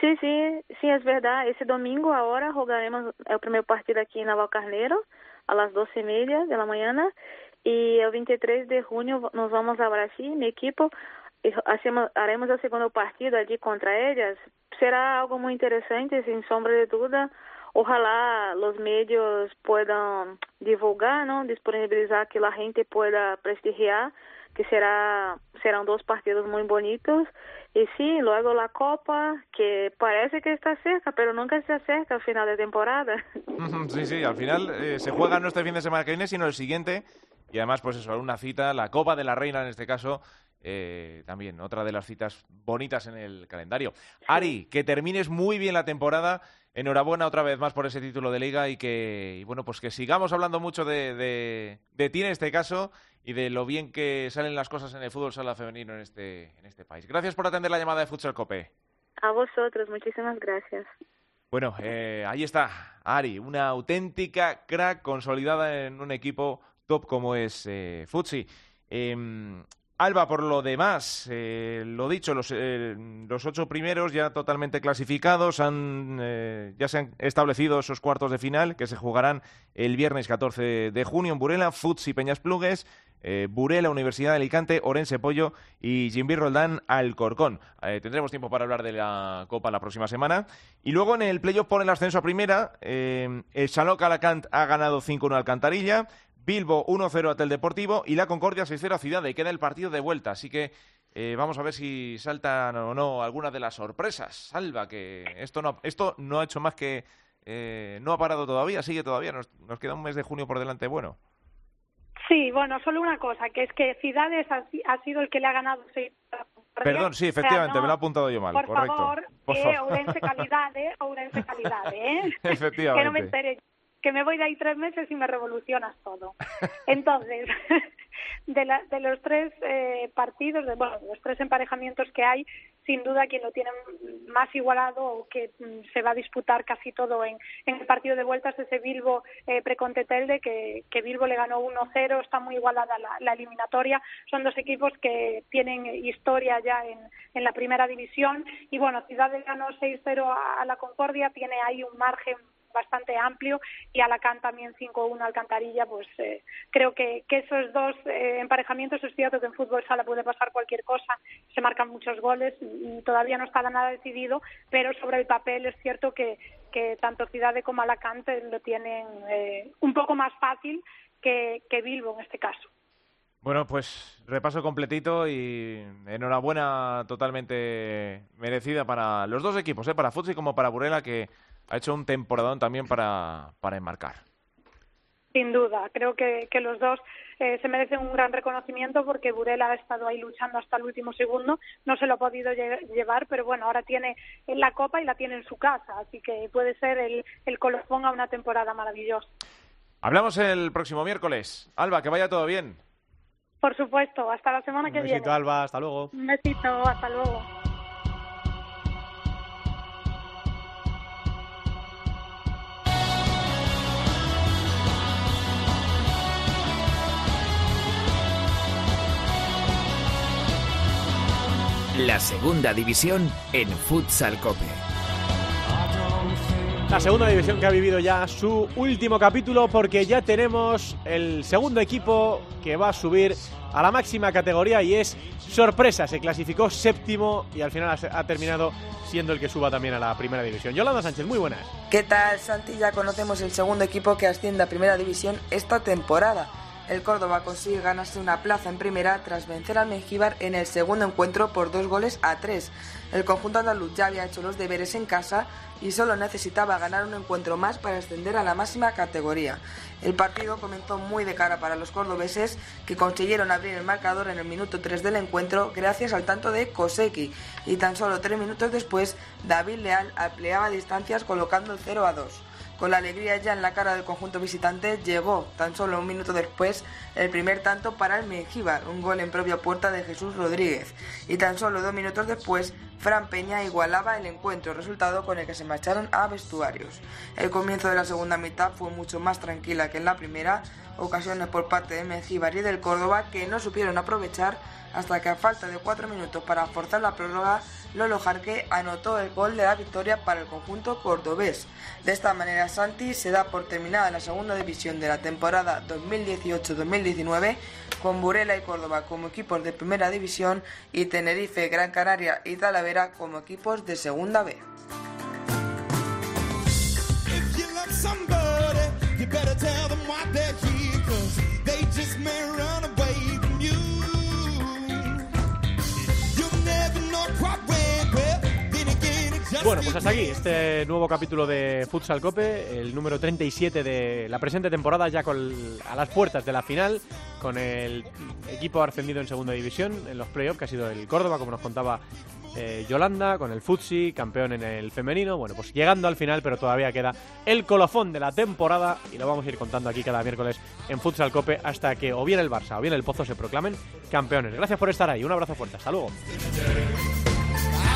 Sí, sí, sí, es verdad. Ese domingo ahora jugaremos el primer partido aquí en Navalcarnero a las doce y media de la mañana y el 23 de junio nos vamos a Brasil, mi equipo, y hacemos, haremos el segundo partido allí contra ellas. Será algo muy interesante, sin sombra de duda. Ojalá los medios puedan divulgar, ¿no? disponibilizar que la gente pueda prestigiar, que será serán dos partidos muy bonitos. Y sí, luego la Copa, que parece que está cerca, pero nunca se acerca al final de temporada. Sí, sí, al final eh, se juega no este fin de semana que viene, sino el siguiente, y además, pues eso, una cita, la Copa de la Reina en este caso, eh, también otra de las citas bonitas en el calendario. Ari, que termines muy bien la temporada. Enhorabuena otra vez más por ese título de liga y que, bueno, pues que sigamos hablando mucho de, de, ti en este caso y de lo bien que salen las cosas en el fútbol sala femenino en este, en este país. Gracias por atender la llamada de Futsal Cope. A vosotros, muchísimas gracias. Bueno, eh, ahí está, Ari, una auténtica crack consolidada en un equipo top como es eh, Futsi. Em, Alba, por lo demás, eh, lo dicho, los, eh, los, ocho primeros ya totalmente clasificados, han, ya se han establecido esos cuartos de final que se jugarán el viernes 14 de junio en Burela, Futsi Peñas Plugues, Burela, Universidad de Alicante, Orense Pollo y Jimbir Roldán Alcorcón. tendremos tiempo para hablar de la Copa la próxima semana. Y luego en el playoff por el ascenso a primera, el Saló Calacant ha ganado 5-1 Alcantarilla, Bilbo 1-0 a Tel Deportivo y la Concordia 6-0 a Ciudad. Y queda el partido de vuelta. Así que eh, vamos a ver si saltan o no algunas de las sorpresas. Salva, que esto no, esto no ha hecho más que. Eh, no ha parado todavía, sigue todavía. Nos, queda un mes de junio por delante bueno. Sí, bueno, solo una cosa, que es que Ciudades ha, sido el que le ha ganado seis. Perdón, sí, efectivamente, me lo he apuntado yo mal. Por correcto. favor, por favor. Ourense calidad, ¿eh? Ourense calidad, ¿eh? Efectivamente. que no me entere que me voy de ahí tres meses y me revolucionas todo. Entonces, de, la, de los tres eh, partidos, de, bueno, los tres emparejamientos que hay, sin duda quien lo tiene más igualado o que mm, se va a disputar casi todo en, en el partido de vueltas es ese Bilbo eh, Precontetelde, que, que Bilbo le ganó 1-0, está muy igualada la, la, eliminatoria. Son dos equipos que tienen historia ya en, en la primera división y bueno, Ciudad ganó 6-0 a, a la Concordia, tiene ahí un margen bastante amplio y Alacant también 5-1 Alcantarilla, pues eh, creo que, que, esos dos eh, emparejamientos es cierto que en fútbol sala puede pasar cualquier cosa, se marcan muchos goles y, todavía no está nada decidido, pero sobre el papel es cierto que, que tanto Ciudad como Alacant lo tienen eh, un poco más fácil que, que Bilbo en este caso. Bueno, pues repaso completito y enhorabuena totalmente merecida para los dos equipos, ¿eh? para Futsi como para Burela, que ha hecho un temporadón también para, para enmarcar. Sin duda, creo que, que los dos eh, se merecen un gran reconocimiento porque Burela ha estado ahí luchando hasta el último segundo, no se lo ha podido llevar, pero bueno, ahora tiene la copa y la tiene en su casa, así que puede ser el, el colofón a una temporada maravillosa. Hablamos el próximo miércoles. Alba, que vaya todo bien. Por supuesto, hasta la semana que viene. Un besito, Alba, hasta luego. Un besito, hasta luego. La segunda división en Futsal Cope. La segunda división que ha vivido ya su último capítulo porque ya tenemos el segundo equipo que va a subir a la máxima categoría y es sorpresa, se clasificó séptimo y al final ha terminado siendo el que suba también a la primera división. Yolanda Sánchez, muy buenas. ¿Qué tal, Santi? Ya conocemos el segundo equipo que asciende a primera división esta temporada. El Córdoba consigue ganarse una plaza en primera tras vencer al Mengíbar en el segundo encuentro por dos goles a tres. El conjunto andaluz ya había hecho los deberes en casa y solo necesitaba ganar un encuentro más para ascender a la máxima categoría. El partido comenzó muy de cara para los cordobeses que consiguieron abrir el marcador en el minuto 3 del encuentro gracias al tanto de Koseki y tan solo tres minutos después David Leal ampliaba distancias colocando el 0 a 2. Con la alegría ya en la cara del conjunto visitante, llegó tan solo un minuto después el primer tanto para el Mengíbar, un gol en propia puerta de Jesús Rodríguez. Y tan solo dos minutos después, Fran Peña igualaba el encuentro, resultado con el que se marcharon a vestuarios. El comienzo de la segunda mitad fue mucho más tranquila que en la primera, ocasiones por parte de Mengíbar y del Córdoba que no supieron aprovechar hasta que a falta de cuatro minutos para forzar la prórroga, Lolo Jarque anotó el gol de la victoria para el conjunto cordobés. De esta manera, Santi se da por terminada la segunda división de la temporada 2018-2019, con Burela y Córdoba como equipos de primera división y Tenerife, Gran Canaria y Talavera como equipos de segunda B. Bueno, pues hasta aquí este nuevo capítulo de Futsal Cope, el número 37 de la presente temporada, ya con, a las puertas de la final, con el equipo ascendido en segunda división en los playoffs, que ha sido el Córdoba, como nos contaba eh, Yolanda, con el Futsi, campeón en el femenino. Bueno, pues llegando al final, pero todavía queda el colofón de la temporada y lo vamos a ir contando aquí cada miércoles en Futsal Cope hasta que o bien el Barça o bien el Pozo se proclamen campeones. Gracias por estar ahí, un abrazo fuerte, hasta luego.